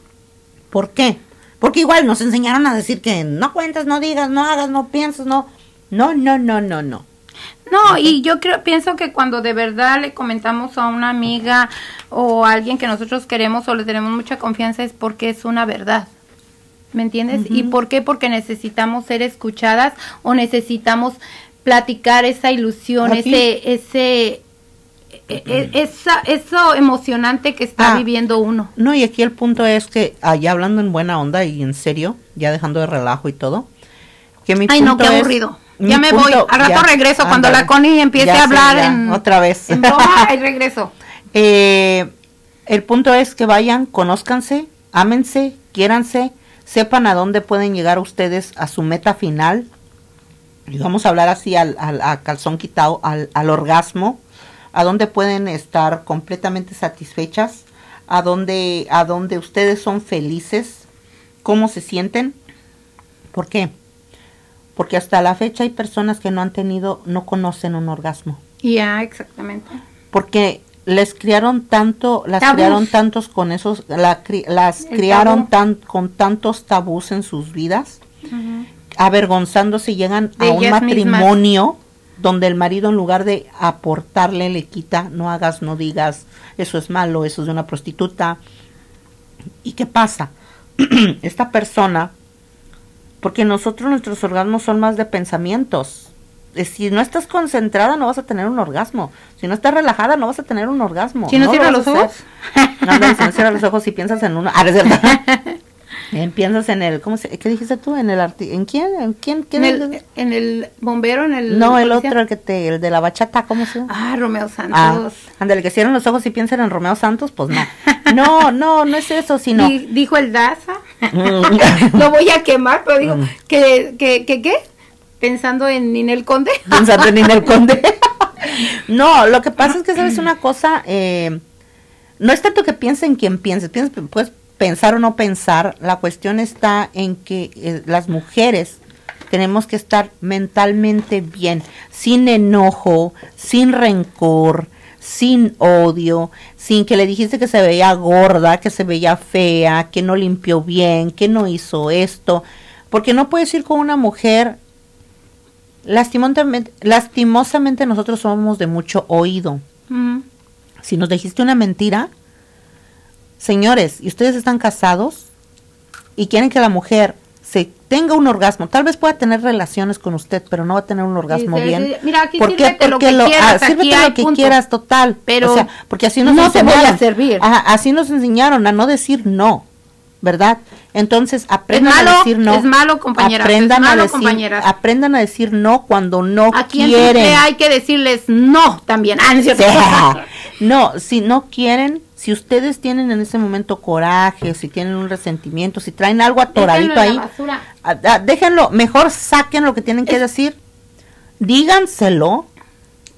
¿Por qué? Porque igual nos enseñaron a decir que no cuentes, no digas, no hagas, no pienses, no. No, no, no, no, no. No, y yo creo, pienso que cuando de verdad le comentamos a una amiga o a alguien que nosotros queremos o le tenemos mucha confianza es porque es una verdad. ¿Me entiendes? ¿Y por qué? Porque necesitamos ser escuchadas o necesitamos platicar esa ilusión, Aquí. ese, ese, e- e- esa, eso emocionante que está Ah. viviendo uno. No, y aquí el punto es que, allá hablando en buena onda y en serio, ya dejando de relajo y todo, que mi Ay, no, punto qué es- aburrido. Ya me voy. Al rato ya, regreso. Cuando la Connie empiece a hablar en, otra vez. en broma, ahí regreso. Eh, el punto es que vayan, conózcanse, ámense, quiéranse, sepan a dónde pueden llegar ustedes a su meta final. Y vamos a hablar así al, al- a calzón quitado, al, al orgasmo, a dónde pueden estar completamente satisfechas, a dónde, a dónde ustedes son felices, cómo se sienten. ¿Por qué? Porque hasta la fecha hay personas que no han tenido, no conocen un orgasmo Ya, exactamente. porque les criaron tanto, las Tabús. criaron tantos con esos, la las El criaron tan con tantos tabús en sus vidas, avergonzándose llegan De a un matrimonio donde el marido en lugar de aportarle le quita, no hagas, no digas, eso es malo, eso es de una prostituta. ¿Y qué pasa? Esta persona, porque nosotros nuestros orgasmos son más de pensamientos. Eh, Si no estás concentrada no vas a tener un orgasmo. Si no estás relajada no vas a tener un orgasmo. Si no lo cierras los ojos. No, ándale, si no cierras los ojos y piensas en uno. Ah, es verdad. Eh, piensas en el, ¿cómo se, ¿qué dijiste tú? En el arti ¿En quién? ¿En quién? En ¿Quién el, es? en el bombero, en el... No, el policía. otro, el que te, el de la bachata, ¿cómo se llama? Ah, Romeo Santos. Ah, ándale, que cierren los ojos y piensen en Romeo Santos, pues no. No, no, no es eso, sino... Di- dijo el Daza. Mm. Lo voy a quemar, pero digo, que, que, que, ¿qué? Pensando en Ninel Conde. pensando en Ninel Conde. no, lo que pasa es que sabes una cosa, eh, no es tanto que piensen en quien pienses, piensas, puedes pensar o no pensar, la cuestión está en que eh, las mujeres tenemos que estar mentalmente bien, sin enojo, sin rencor, sin odio, sin que le dijiste que se veía gorda, que se veía fea, que no limpió bien, que no hizo esto, porque no puedes ir con una mujer Lastimosamente, lastimosamente nosotros somos de mucho oído. Mm. Si nos dijiste una mentira, señores, y ustedes están casados y quieren que la mujer se tenga un orgasmo, tal vez pueda tener relaciones con usted, pero no va a tener un orgasmo bien. mira, aquí ¿Por qué? sírvete lo Porque que quieras, ah, aquí sírvete lo que punto. quieras, total. Pero o sea, porque así nos no te voy a enseñaron. servir. Ajá, así nos enseñaron a no decir no, ¿verdad? Entonces aprendan malo, a decir no. es malo, compañeras, Aprendan es malo, a decir, compañeras. aprendan a decir no cuando no Aquí en quieren. Triple hay que decirles no también. Ah. No, si no quieren, si ustedes tienen en ese momento coraje, si tienen un resentimiento, si traen algo atoradito ahí, ah, ah, déjenlo, mejor saquen lo que tienen que decir, díganselo.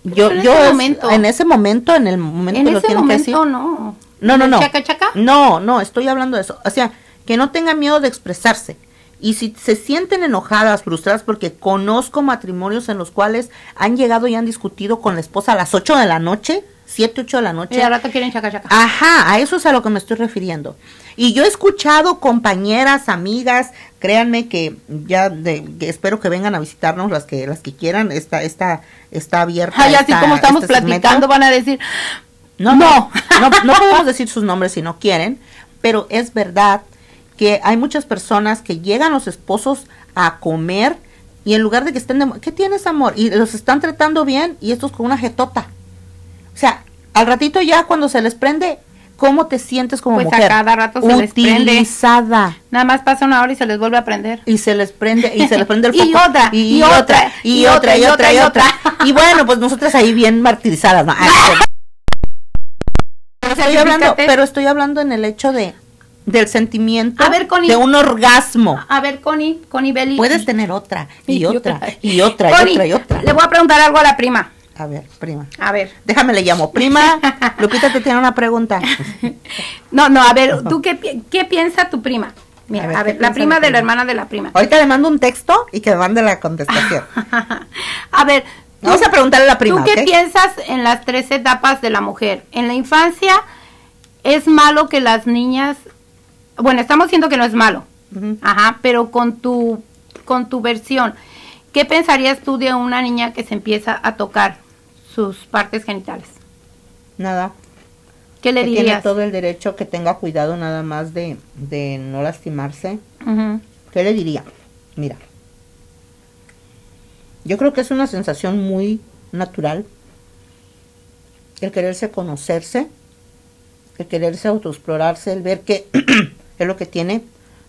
Yo, en yo ese es- momento. en ese momento, en el momento En lo tienen que decir. no. No, no, ¿El no. Chaca, chaca? No, no, estoy hablando de eso. O sea, que no tengan miedo de expresarse. Y si se sienten enojadas, frustradas, porque conozco matrimonios en los cuales han llegado y han discutido con la esposa a las 8 de la noche, 7, 8 de la noche. Y al rato quieren chaca, chaca. Ajá, a eso es a lo que me estoy refiriendo. Y yo he escuchado compañeras, amigas, créanme que ya de, que espero que vengan a visitarnos las que las que quieran, está está está abierta. Ay, así esta- como estamos este segmento. platicando van a decir, No, no, no, no podemos decir sus nombres si no quieren, pero es verdad que hay muchas personas que llegan los esposos a comer y en lugar de que estén de, ¿qué tienes amor? Y los están tratando bien y estos con una jetota. O sea, al ratito ya cuando se les prende, ¿cómo te sientes como Pues a mujer? cada rato se les prende. Utilizada. nada más pasa una hora y se les vuelve a prender. Y se les prende, y se les prende el Y foco. otra, y otra, y otra, y otra, y otra. Y bueno, pues nosotras ahí bien martirizadas, ¿no? Ay, pero estoy hablando, pero estoy hablando en el hecho de del sentimiento A ver, Connie. de un orgasmo. A ver, Connie, Connie Belli. Puedes tener otra, y, Y otra, y otra, y otra, y otra. Le voy a preguntar algo a la prima. A ver, prima. A ver. Déjame le llamo. Prima, Lupita te tiene una pregunta. No, no, a ver, ¿tú qué, qué piensa tu prima? Mira, A ver, a ver, ¿qué la prima de la hermana de la prima. Ahorita le mando un texto y que me mande la contestación. a ver, ¿tú- Vamos a preguntarle a la prima, ¿Tú qué piensas en las tres etapas de la mujer? En la infancia, ¿es malo que las niñas... Bueno, estamos diciendo que no es malo. Ajá, pero con tu, con tu versión, ¿qué pensarías tú de una niña que se empieza a tocar sus partes genitales? Nada. ¿Qué le que tiene dirías? todo el derecho, que tenga cuidado nada más de, de no lastimarse. ¿Qué le diría? Mira. Yo creo que es una sensación muy natural el quererse conocerse, el quererse autoexplorarse, el ver qué es lo que tiene.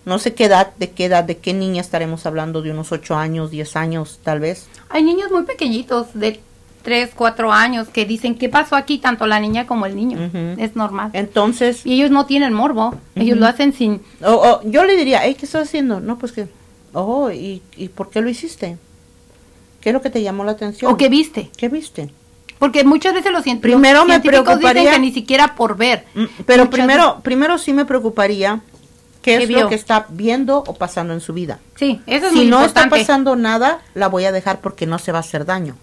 No sé qué edad, de qué edad, de qué niña estaremos hablando, de unos 8 años, 10 años, tal vez. Hay niños muy pequeñitos de 3, 4 años que dicen, ¿qué pasó aquí? Tanto la niña como el niño. Es normal. Entonces, Y ellos no tienen morbo. Ellos lo hacen sin... o- o yo le diría, ¿qué estás haciendo? No, pues que, oh, ¿y, ¿y por qué lo hiciste? ¿Qué es lo que te llamó la atención? ¿O qué viste? ¿Qué viste? Porque muchas veces los, cien- Primero me científicos dicen preocuparía- que ni siquiera por ver. Mm, Pero Muchas primero, primero sí me preocuparía qué ¿Qué es vio? lo que está viendo o pasando en su vida. Sí, eso es si muy no importante. está pasando nada, la voy a dejar porque no se va a hacer daño.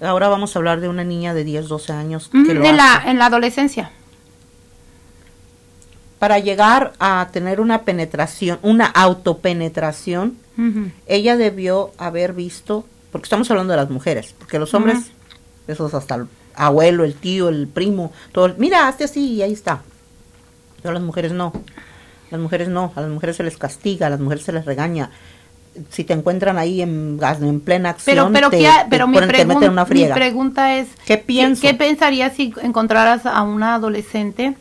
Ahora vamos a hablar de una niña de 10, 12 años que lo en, la, en la adolescencia. Para llegar a tener una penetración, una autopenetración, ella debió haber visto, porque estamos hablando de las mujeres, porque los hombres, esos hasta el abuelo, el tío, el primo, todo, mira, hazte así y ahí está. Pero las mujeres no. Las mujeres no, a las mujeres se les castiga, a las mujeres se les regaña. Si te encuentran ahí en, en plena acción, Pero, pero, te, ¿qué- te pero mi, ponen- te meten pregun- una mi friega. pregunta es, ¿Qué pienso? ¿qué pensarías si encontraras a una adolescente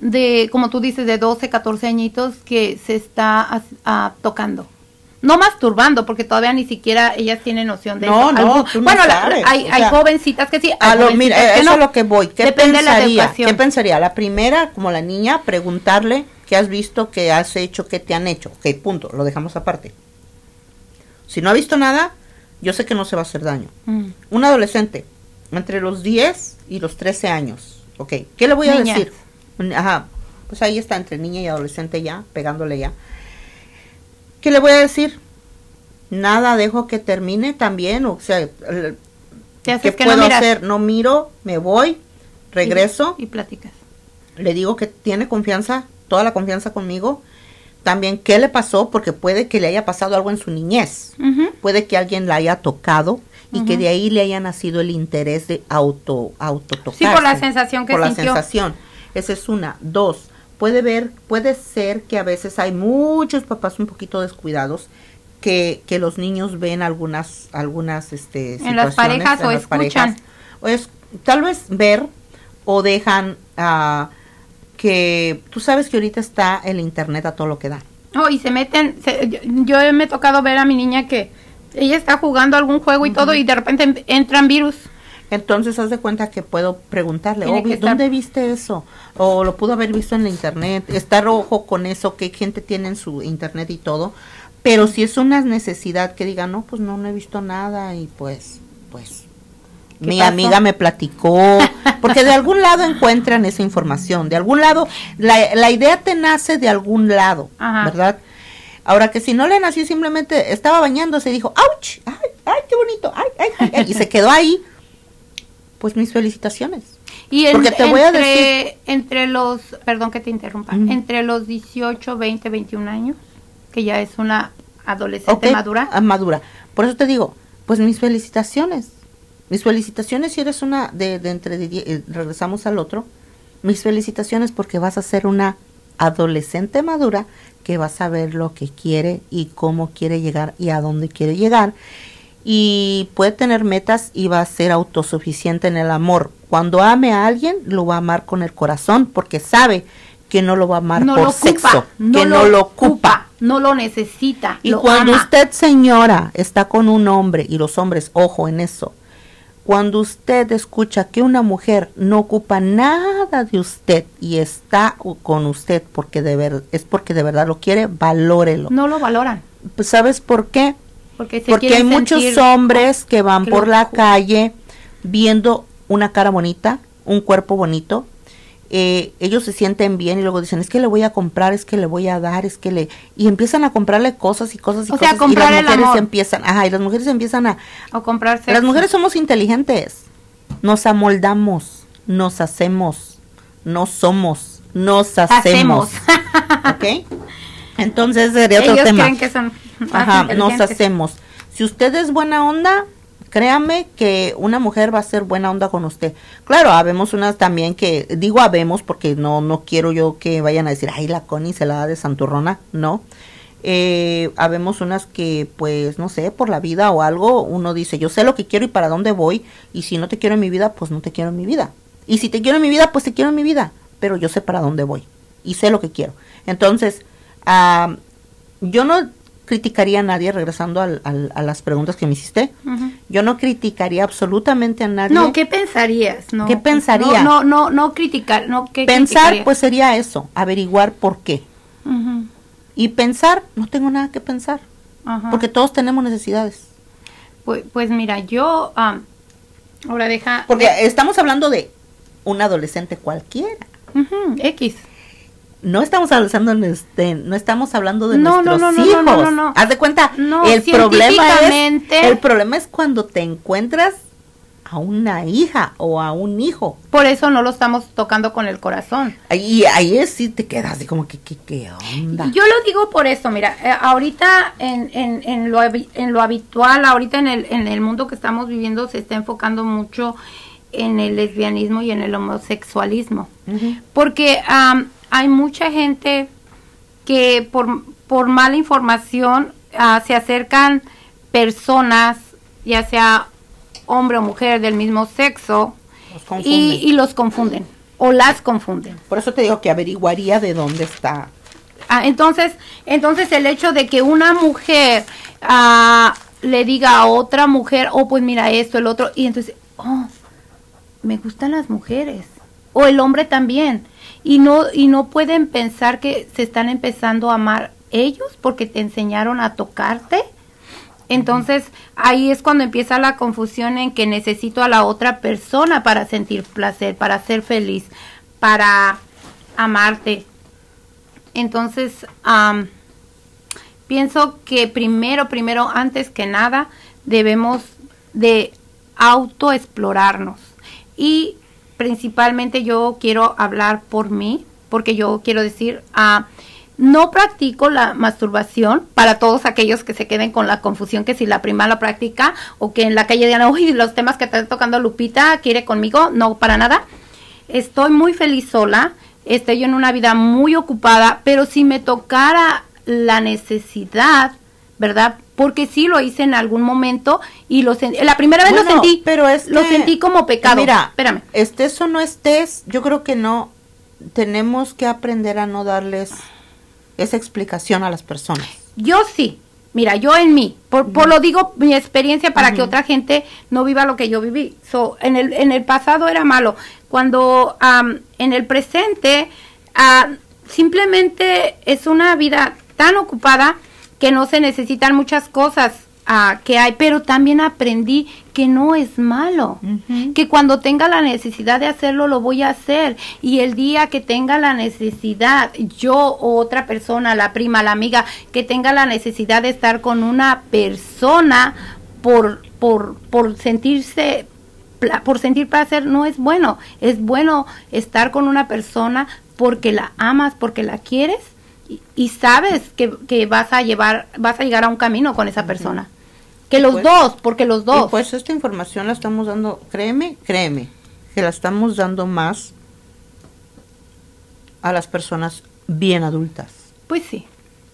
de, como tú dices, de 12, 14 añitos que se está ah, tocando? No masturbando, porque todavía ni siquiera ellas tienen noción de No, eso. no, tú no bueno, la- sabes, hay, o hay jovencitas que sí. hay A lo, mira, que eso no. es a lo que voy. ¿Qué Depende de la pensaría? ¿Qué pensaría? La primera, como la niña, preguntarle qué has visto, qué has hecho, qué te han hecho. Ok, punto, lo dejamos aparte. Si no ha visto nada, yo sé que no se va a hacer daño. Mm. Un adolescente, entre los 10 y los 13 años. Ok, ¿qué le voy a decir? Ajá, pues ahí está, entre niña y adolescente ya, pegándole ya. ¿Qué le voy a decir? Nada, dejo que termine también, o sea, ¿qué que puedo no hacer? No miro, me voy, regreso, Y, y platicas. le digo que tiene confianza, toda la confianza conmigo. También qué le pasó, porque puede que le haya pasado algo en su niñez. Puede que alguien la haya tocado y que de ahí le haya nacido el interés de auto auto Sí, por la sensación que por sintió. la sensación. Esa es una. Dos, puede ver, puede ser que a veces hay muchos papás un poquito descuidados que, que los niños ven algunas algunas este En las parejas en o las escuchan. parejas. o es tal vez ver o dejan ah, que tú sabes que ahorita está el internet a todo lo que da. Oh, y se meten, se- yo, yo me he tocado ver a mi niña que ella está jugando algún juego y todo y de repente em- entran virus. Entonces, haz de cuenta que puedo preguntarle, "Oh, estar- ¿dónde viste eso? O lo pudo haber visto en la internet, estar ojo con eso, qué gente tiene en su internet y todo. Pero si es una necesidad que diga, no, pues no, no he visto nada y pues, pues, ¿Qué mi pasó? amiga me platicó, porque de algún lado encuentran esa información, de algún lado, la, la idea te nace de algún lado, Ajá. ¿verdad? Ahora que si no le nació simplemente estaba bañándose y dijo, ¡ouch! ¡Ay, ay, qué bonito! ¡Ay, ay, ay! ay", Y se quedó ahí. Pues mis felicitaciones. Y en- Porque te voy a entre, entre los, perdón que te interrumpa, entre los 18, 20, 21 años, que ya es una adolescente madura, ah, madura. Por eso te digo, pues mis felicitaciones. Mis felicitaciones si eres una de, de entre eh, regresamos al otro. Mis felicitaciones porque vas a ser una adolescente madura que va a saber lo que quiere y cómo quiere llegar y a dónde quiere llegar. Y puede tener metas y va a ser autosuficiente en el amor. Cuando ame a alguien, lo va a amar con el corazón porque sabe que no lo va a amar no por lo ocupa, sexo, no que lo no lo ocupa. no lo necesita, Y lo cuando ama. usted, señora, está con un hombre, y los hombres, ojo en eso, cuando usted escucha que una mujer no ocupa nada de usted y está con usted porque de ver, es porque de verdad lo quiere, valórelo. no lo valoran, Pues, ¿Sabes por qué? porque hay muchos hombres que van que por la calle viendo una cara bonita, un cuerpo bonito. Eh, ellos se sienten bien y luego dicen, es que le voy a comprar, es que le voy a dar, es que le... Y empiezan a comprarle cosas y cosas y O sea, cosas. comprar y las el mujeres amor. empiezan, ajá, y las mujeres empiezan a... o comprarse Las mujeres somos inteligentes. Nos amoldamos, nos hacemos, no somos, nos hacemos. hacemos. ¿Ok? Entonces sería otro Ellos tema. creen que son Ajá, nos hacemos. Si usted es buena onda, créame que una mujer va a ser buena onda con usted. Claro, habemos unas también que, digo habemos porque no, no quiero yo que vayan a decir, ay, la Connie se la da de santurrona, no. Eh, habemos unas que, pues, no sé, por la vida o algo, uno dice, yo sé lo que quiero y para dónde voy, y si no te quiero en mi vida, pues no te quiero en mi vida. Y si te quiero en mi vida, pues te quiero en mi vida, pero yo sé para dónde voy y sé lo que quiero. Entonces, ah, yo no criticaría a nadie, regresando al- al- a las preguntas que me hiciste, yo no criticaría absolutamente a nadie. No, ¿qué pensarías? No, ¿Qué pensaría? No, no, no, no criticar, no, ¿qué Pensar, pues sería eso, averiguar por qué. Y pensar, no tengo nada que pensar, ajá. porque todos tenemos necesidades. Pues, pues mira, yo, ahora deja... Porque estamos hablando de un adolescente cualquiera. X. No estamos hablando de, este, no estamos hablando de No, nuestros no, no, hijos. no, no, no. Haz de cuenta, No, el problema es el problema es cuando te encuentras a una hija o a un hijo. Por eso no lo estamos tocando con el corazón. Ahí ahí es sí te quedas así como que qué, qué onda. Yo lo digo por eso, mira, eh, ahorita en, en, en, lo, en lo habitual, ahorita en el, en el mundo que estamos viviendo se está enfocando mucho en el lesbianismo y en el homosexualismo. Porque am, hay mucha gente que por, por mala información ah, se acercan personas, ya sea hombre o mujer del mismo sexo, Los y, y los confunden o las confunden. Por eso te digo que averiguaría de dónde está. Ah, entonces, entonces el hecho de que una mujer ah, le diga a otra mujer, oh, pues mira esto, el otro, y entonces, oh, me gustan las mujeres, o el hombre también, y no, y no pueden pensar que se están empezando a amar ellos porque te enseñaron a tocarte. Entonces, ahí es cuando empieza la confusión en que necesito a la otra persona para sentir placer, para ser feliz, para amarte. Entonces, pienso que primero, primero, antes que nada, debemos de autoexplorarnos. Y principalmente yo quiero hablar por mí, porque yo quiero decir, ah, no practico la masturbación para todos aquellos que se queden con la confusión que si la prima la practica o que en la calle digan, uy, los temas que está tocando Lupita quiere conmigo, no, para nada. Estoy muy feliz sola, estoy en una vida muy ocupada, pero si me tocara la necesidad, ¿verdad? Porque sí lo hice en algún momento y lo sentí, la primera vez lo sentí, pero es lo sentí como pecado. Mira, espérame. estés o no estés, yo creo que no. Tenemos que aprender a no darles esa explicación a las personas. Yo sí. Mira, yo en mí, por, por lo digo mi experiencia para que otra gente no viva lo que yo viví. So, en el en el pasado era malo. Cuando en el presente ah, simplemente es una vida tan ocupada que no se necesitan muchas cosas ah, que hay, pero también aprendí que no es malo, que cuando tenga la necesidad de hacerlo lo voy a hacer. Y el día que tenga la necesidad, yo o otra persona, la prima, la amiga, que tenga la necesidad de estar con una persona por, por, por sentirse por sentir placer no es bueno, es bueno estar con una persona porque la amas, porque la quieres y, y sabes que, que vas a llevar, vas a llegar a un camino con esa persona. Que los pues- dos, porque los dos. Y pues esta información la estamos dando, créeme, créeme, que la estamos dando más a las personas bien adultas. Pues sí.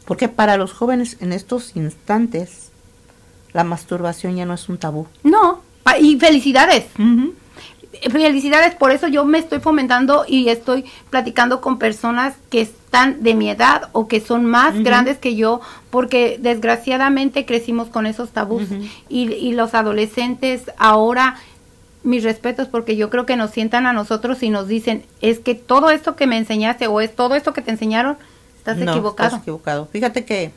Porque para los jóvenes en estos instantes, la masturbación ya no es un tabú. No, y felicidades. Felicidades, por eso yo me estoy fomentando y estoy platicando con personas que están de mi edad o que son más grandes que yo, porque desgraciadamente crecimos con esos tabús y, y los adolescentes ahora, mis respetos, porque yo creo que nos sientan a nosotros y nos dicen, es que todo esto que me enseñaste o es todo esto que te enseñaron, estás No, equivocado. Estás equivocado. Fíjate que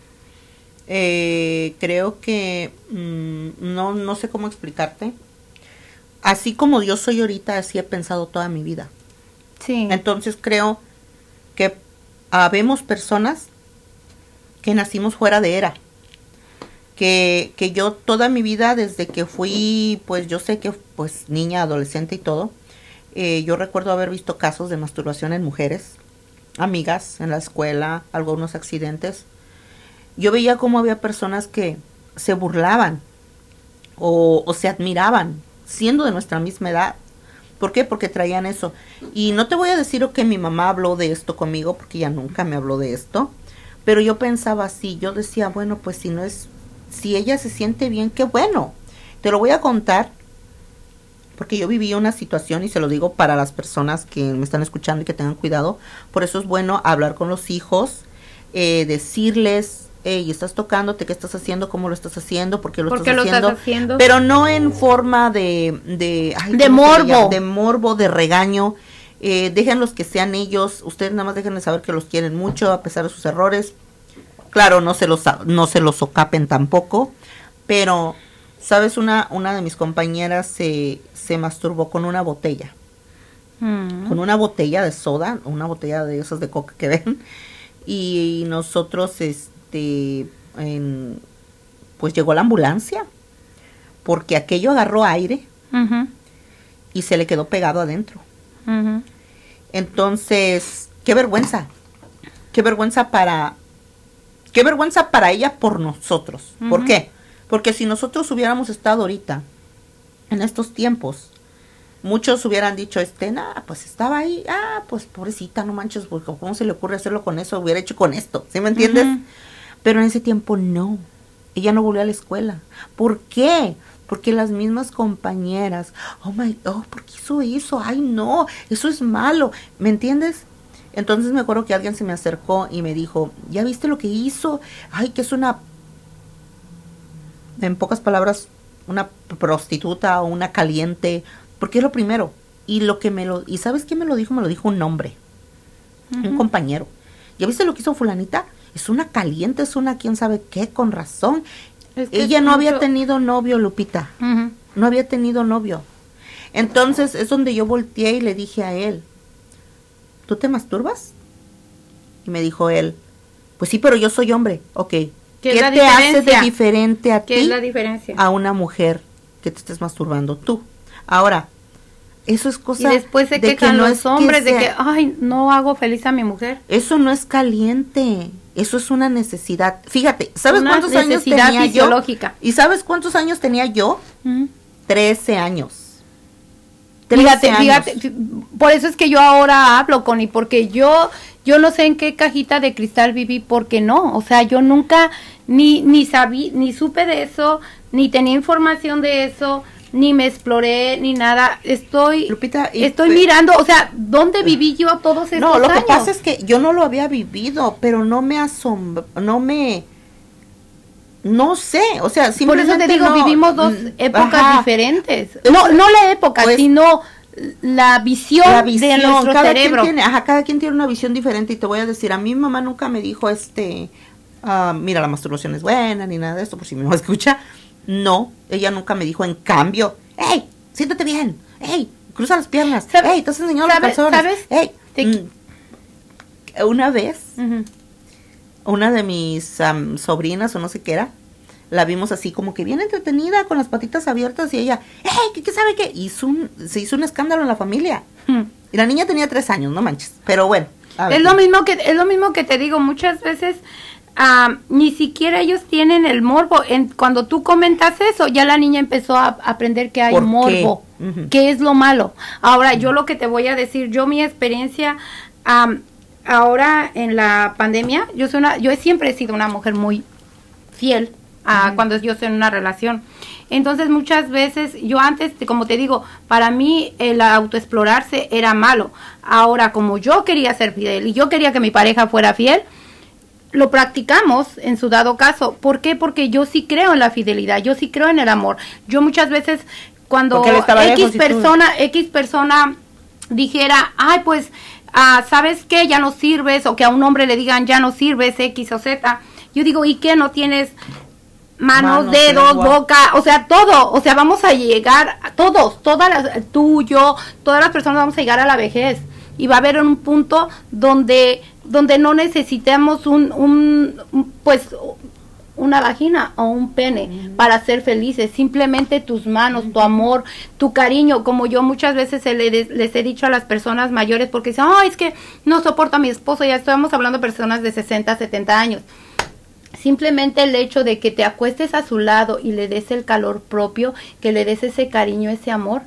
eh, creo que mm, no, no sé cómo explicarte. Así como yo soy ahorita, así he pensado toda mi vida. Sí. Entonces creo que habemos personas que nacimos fuera de era. Que, que yo toda mi vida, desde que fui, pues yo sé que pues niña, adolescente y todo, eh, yo recuerdo haber visto casos de masturbación en mujeres, amigas en la escuela, algunos accidentes. Yo veía cómo había personas que se burlaban o, o se admiraban, siendo de nuestra misma edad. ¿Por qué? Porque traían eso. Y no te voy a decir que mi mamá habló de esto conmigo, porque ella nunca me habló de esto. Pero yo pensaba así, yo decía, bueno, pues si no es, si ella se siente bien, qué bueno. Te lo voy a contar porque yo viví una situación y se lo digo para las personas que me están escuchando y que tengan cuidado. Por eso es bueno hablar con los hijos, eh, decirles, hey, estás tocándote, qué estás haciendo, cómo lo estás haciendo, por qué lo, ¿Por estás, qué lo haciendo? estás haciendo? Pero no en forma de... De, ay, De ¿cómo se le morbo. De morbo, de regaño. Eh, déjenlos que sean ellos. Ustedes nada más déjenles saber que los quieren mucho a pesar de sus errores. Claro, no se los, no se los socapen tampoco. Pero, ¿sabes? Una, una de mis compañeras se, se masturbó con una botella. Mm. Con una botella de soda, una botella de esas de coca que ven. Y nosotros, este, en- pues llegó la ambulancia. Porque aquello agarró aire y se le quedó pegado adentro. Entonces, qué vergüenza. Qué vergüenza para qué vergüenza para ella por nosotros. ¿Por qué? Porque si nosotros hubiéramos estado ahorita en estos tiempos, muchos hubieran dicho, este, nah, pues estaba ahí, ah, pues pobrecita, no manches, porque cómo se le ocurre hacerlo con eso, hubiera hecho con esto, ¿sí me entiendes? Pero en ese tiempo no. Ella no volvió a la escuela. ¿Por qué? Porque las mismas compañeras, oh my, oh, ¿por qué hizo eso? Ay, no, eso es malo. ¿Me entiendes? Entonces me acuerdo que alguien se me acercó y me dijo, ¿ya viste lo que hizo? Ay, que es una, en pocas palabras, una prostituta o una caliente, porque es lo primero. Y lo que me lo, y ¿sabes quién me lo dijo? Me lo dijo un hombre un compañero. ¿Ya viste lo que hizo fulanita? Es una caliente, es una quién sabe qué, con razón. Es que Ella no había tenido novio, Lupita. No había tenido novio. Entonces es donde yo volteé y le dije a él, ¿tú te masturbas? Y me dijo él, pues sí, pero yo soy hombre. Ok. ¿Qué, te hace de diferente a ¿Qué ti es la diferencia? a una mujer que te estés masturbando tú? Ahora, eso es Y cosa después se de que quejan no los es que hombres de que, ay, no hago feliz a mi mujer. eso no es caliente, eso es una necesidad. Fíjate, ¿sabes Una cuántos años tenía fisiológica. yo? ¿Y sabes cuántos años tenía yo? Ujú. 13 años. 13 Fíjate, años. fíjate, por eso es que yo ahora hablo, Connie, porque yo, yo no sé en qué cajita de cristal viví, porque no, o sea, yo nunca ni, ni sabí, ni supe de eso, ni tenía información de eso, ni me exploré, ni nada, estoy, Lupita, y estoy mirando, o sea, ¿dónde viví yo todos estos No, lo años? que pasa es que yo no lo había vivido, pero no me asombra, no me no sé, o sea, Por simplemente eso te digo, no- vivimos dos mm, épocas ajá. diferentes. No, no la época, pues, sino la visión, la visión, de nuestro cada cerebro. Quien tiene, ajá, cada quien tiene una visión diferente y te voy a decir, a mi mamá nunca me dijo este, ah, mira, la masturbación es buena ni nada de esto, por si mamá escucha. No, ella nunca me dijo, en cambio, hey, siéntate bien, hey, cruza las piernas, ¿Sabe- hey, enseñando los sabe- calzones, sabes? hey. Te- Mm, Una vez, una de mis am, sobrinas o no sé qué era, la vimos así como que bien entretenida, con las patitas abiertas y ella, hey, ¿qué, qué sabe qué? Hizo un, se hizo un escándalo en la familia. Ujú. Y la niña tenía tres años, no manches. Pero bueno. a ver, Es lo mismo que es lo mismo que te digo muchas veces ah, ni siquiera ellos tienen el morbo. En, cuando tú comentas eso, ya la niña empezó a aprender que hay morbo, que es lo malo. Ahora, yo lo que te voy a decir, yo mi experiencia am, ahora en la pandemia, yo soy una, yo siempre he sido una mujer muy fiel a cuando yo estoy en una relación. Entonces muchas veces, yo antes, como te digo, para mí el autoexplorarse era malo. Ahora, como yo quería ser fiel y yo quería que mi pareja fuera fiel, lo practicamos en su dado caso. ¿Por qué? Porque yo sí creo en la fidelidad, yo sí creo en el amor. Yo muchas veces cuando X persona, X persona dijera, ay, pues, ah, ¿sabes qué? Ya no sirves, o que a un hombre le digan, ya no sirves, X o Z. Yo digo, ¿y qué? ¿No tienes manos, Manos, dedos, lengua. boca? O sea, todo. O sea, vamos a llegar, a todos, todas las, tú, yo, todas las personas vamos a llegar a la vejez. Y va a haber un punto donde, donde no necesitamos un, un, un, pues, una vagina o un pene para ser felices, simplemente tus manos, tu amor, tu cariño, como yo muchas veces se le- les he dicho a las personas mayores porque dicen, ay, es que no soporto a mi esposo, ya estamos hablando de personas de 60, 70 años. Simplemente el hecho de que te acuestes a su lado y le des el calor propio, que le des ese cariño, ese amor,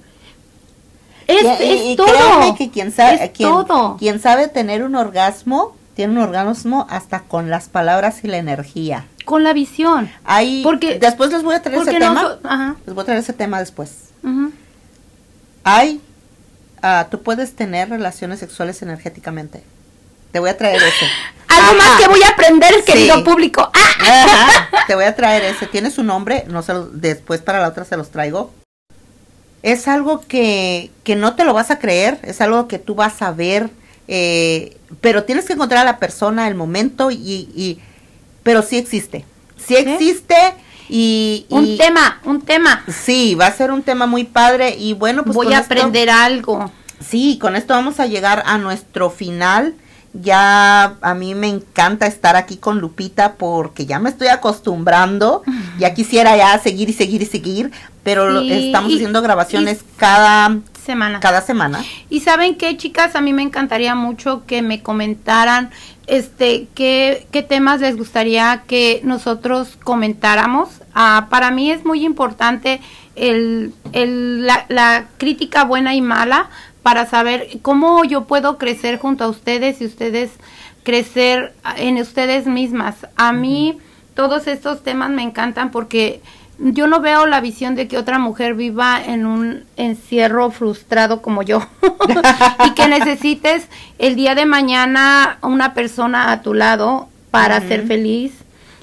es, y- es y- y todo. créeme que quien sabe, es quien, todo. quien sabe tener un orgasmo tiene un orgasmo hasta con las palabras y la energía. Con la visión. Ahí, Porque- después les voy a traer ese porque tema. noso- ajá. Les voy a traer ese tema después. Ujú. Hay, ah, tú puedes tener relaciones sexuales energéticamente. Te voy a traer ese. Algo más Ajá. que voy a aprender, Sí. querido público. ¡Ah! Ajá, te voy a traer ese. Tiene su nombre, no se después para la otra se los traigo. Es algo que, que no te lo vas a creer, es algo que tú vas a ver, eh, pero tienes que encontrar a la persona, el momento, y, y pero sí existe. Sí existe y, Un tema, un tema. Sí, va a ser un tema muy padre y bueno, pues voy a esto- aprender algo. Sí, con esto vamos a llegar a nuestro final. Ya a mí me encanta estar aquí con Lupita porque ya me estoy acostumbrando. Ya quisiera ya seguir y seguir y seguir, pero Sí, estamos haciendo grabaciones cada Semana. cada semana. Y saben qué, chicas, a mí me encantaría mucho que me comentaran este qué, qué temas les gustaría que nosotros comentáramos. Ah, para mí es muy importante el, el- la, la crítica buena y mala para saber cómo yo puedo crecer junto a ustedes y ustedes crecer en ustedes mismas. A mí todos estos temas me encantan porque yo no veo la visión de que otra mujer viva en un encierro frustrado como yo. Y que necesites el día de mañana una persona a tu lado para ser feliz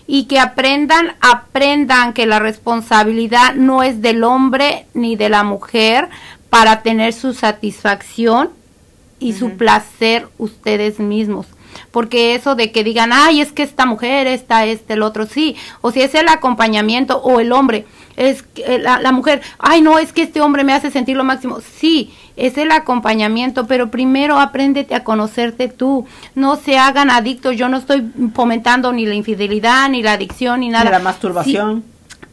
y que aprendan, aprendan que la responsabilidad no es del hombre ni de la mujer para tener su satisfacción y su placer ustedes mismos. Porque eso de que digan, ay, es que esta mujer, esta, este, el otro, sí. O si es el acompañamiento o el hombre, es que, eh, la, la mujer, ay, no, es que este hombre me hace sentir lo máximo. Sí, es el acompañamiento, pero primero apréndete a conocerte tú. No se hagan adictos. Yo no estoy fomentando ni la infidelidad, ni la adicción, ni nada. Ni la masturbación.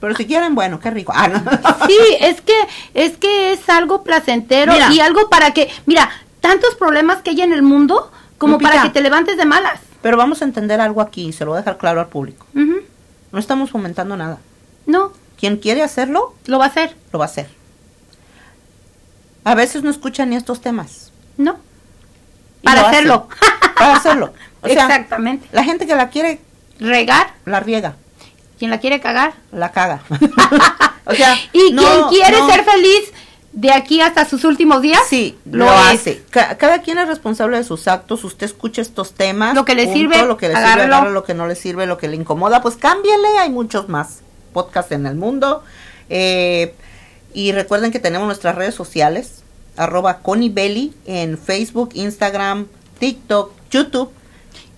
Pero si quieren, bueno, qué rico. Ah, no. Sí, es que es que es algo placentero Mira. y algo para que, mira, tantos problemas que hay en el mundo como Lupita. para que te levantes de malas. Pero vamos a entender algo aquí, y se lo voy a dejar claro al público. No estamos fomentando nada. No, Quien quiere hacerlo, lo va a hacer. lo va a hacer. A veces no escuchan ni estos temas. No. Para hacerlo. Para hacerlo. O sea, Exactamente. la gente que la quiere, Regar, la riega, quien la quiere cagar. la caga. o sea, Y no, quien quiere no. ser feliz de aquí hasta sus últimos días, Sí, lo, lo, hace. Ca- cada quien es responsable de sus actos. Usted escucha estos temas. Lo que le punto, sirve, lo que le sirve, lo que no le sirve, lo que le incomoda, pues cámbiale. Hay muchos más podcasts en el mundo. Eh, y recuerden que tenemos nuestras redes sociales, arroba Connie Belly en Facebook, Instagram, TikTok, YouTube.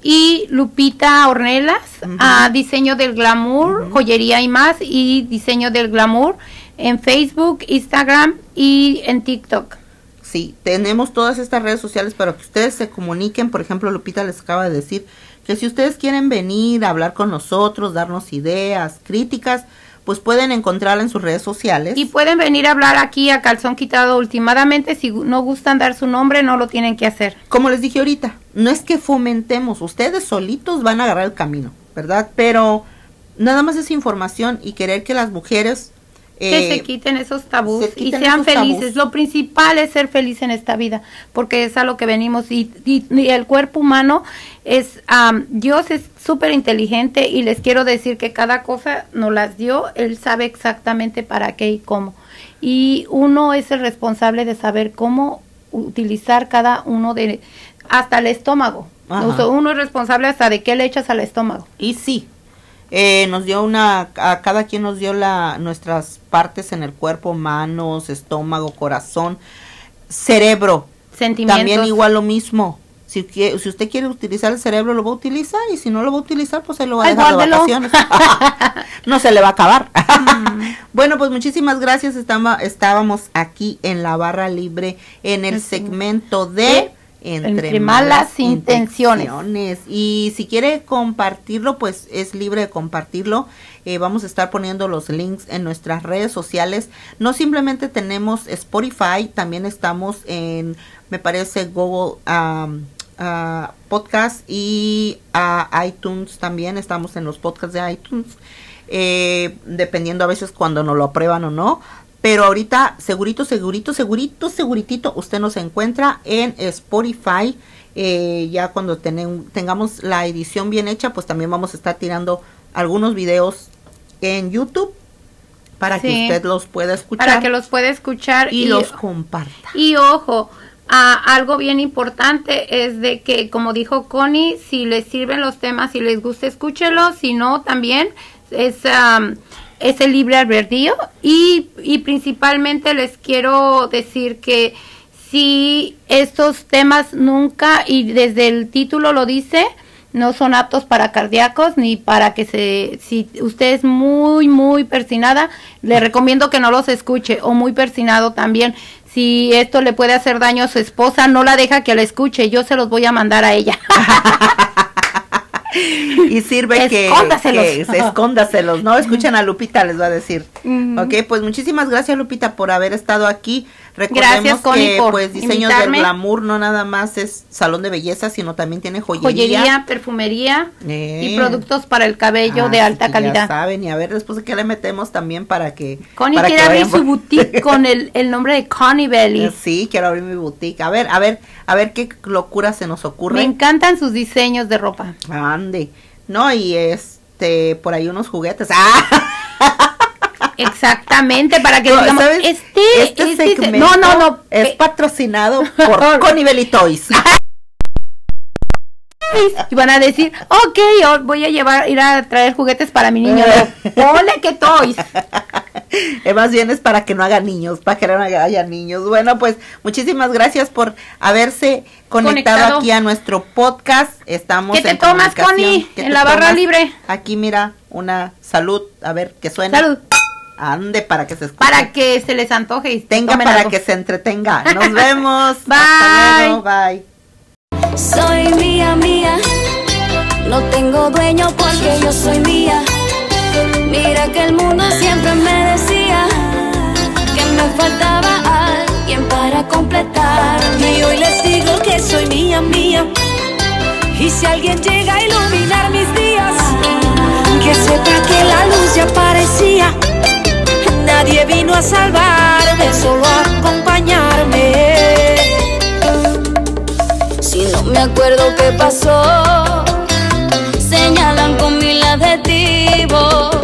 Y Lupita Ornelas, a diseño del glamour, joyería y más, y diseño del glamour en Facebook, Instagram y en TikTok. Sí, tenemos todas estas redes sociales para que ustedes se comuniquen. Por ejemplo, Lupita les acaba de decir que si ustedes quieren venir a hablar con nosotros, darnos ideas, críticas, pues pueden encontrarla en sus redes sociales. Y pueden venir a hablar aquí a calzón quitado últimamente. Si no gustan dar su nombre, no lo tienen que hacer. Como les dije ahorita, no es que fomentemos, ustedes solitos van a agarrar el camino, ¿verdad? Pero nada más es información y querer que las mujeres... que eh, se quiten esos tabús se y sean felices. tabús. Lo principal es ser feliz en esta vida, porque es a lo que venimos. Y, y- y el cuerpo humano es, am, Dios es súper inteligente y les quiero decir que cada cosa nos las dio, Él sabe exactamente para qué y cómo. Y uno es el responsable de saber cómo utilizar cada uno de, hasta el estómago. Ajá. Uno es responsable hasta de qué le echas al estómago. Y sí, eh, nos dio una, a cada quien nos dio la, nuestras partes en el cuerpo, manos, estómago, corazón, cerebro. Sentimientos. También igual lo mismo. Si, si usted quiere utilizar el cerebro, lo va a utilizar. Y si no lo va a utilizar, pues se lo va a Ay, dejar de vacaciones. no se le va a acabar. bueno, pues muchísimas gracias. Estaba- estábamos aquí en la barra libre en el Ujú. segmento de... Entre malas intenciones. intenciones. Y si quiere compartirlo, pues es libre de compartirlo. Eh, vamos a estar poniendo los links en nuestras redes sociales. No simplemente tenemos Spotify, también estamos en, me parece, Google um, ah, Podcast y ah, iTunes también. Estamos en los podcasts de iTunes. eh, dependiendo a veces cuando nos lo aprueban o no. Pero ahorita, segurito, segurito, segurito, seguritito, usted nos encuentra en Spotify. Eh, ya cuando tengamos la edición bien hecha, pues también vamos a estar tirando algunos videos en YouTube para que usted los pueda escuchar. Para que los pueda escuchar y, los comparta. Y ojo, algo bien importante es de que, como dijo Connie, si les sirven los temas, si les gusta, escúchelos, si no, también es es el libre albedrío y, y principalmente les quiero decir que si estos temas nunca, y desde el título lo dice, no son aptos para cardíacos ni para que se, si usted es muy, muy persinada, le recomiendo que no los escuche o muy persinado también. Si esto le puede hacer daño a su esposa, no la deja que la escuche, yo se los voy a mandar a ella. y sirve que, que escóndaselos, ¿no? Escuchen a Lupita, les va a decir. Ok, pues muchísimas gracias Lupita por haber estado aquí. Recordemos que pues diseños del glamour no nada más es salón de belleza, sino también tiene joyería. Joyería, perfumería y eh. productos para el cabello de alta calidad. Ya saben, y a ver después de qué le metemos también para que... Connie quiere abrir su boutique con el, el, nombre de Connie Belly. Sí, quiero abrir mi boutique. A ver, a ver, a ver qué locura se nos ocurre. Me encantan sus diseños de ropa. Ande. No, y este, por ahí unos juguetes. ¡Ah! Exactamente, para que digamos, este, este, este segmento no, no, no, es eh, patrocinado por Connie Toys. y van a decir, ok, voy a llevar, ir a traer juguetes para mi niño. Ponle que toys. Eh, más bien es para que no haga niños, para que no haya niños. Bueno, pues muchísimas gracias por haberse conectado, aquí a nuestro podcast. Estamos ¿Qué te tomas, Connie? En la barra libre. Aquí mira, una salud, a ver qué suena. Salud. Ande para que se escuche. Para que se les antoje y tenga para que se entretenga. Nos vemos. bye. bye. Soy mía, mía. No tengo dueño porque yo soy mía. Mira que el mundo siempre me decía que me faltaba alguien para completar. Y hoy les digo que soy mía, mía. Y si alguien llega a iluminar mis días, que sepa que la luz ya parecía Nadie vino a salvarme, solo a acompañarme. Si no me acuerdo qué pasó, señalan con mil adjetivos,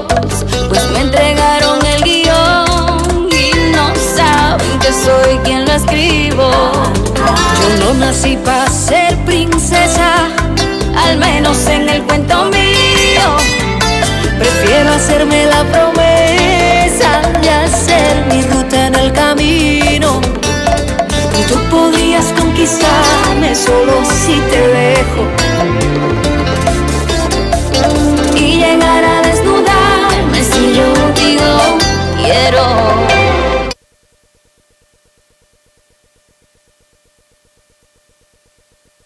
pues me entregaron el guion y no saben que soy quien lo escribo. Yo no nací para ser princesa, al menos en el cuento mío. Prefiero hacerme la promesa quizá me solo si te dejo. Y llegar a desnudarme si yo digo quiero.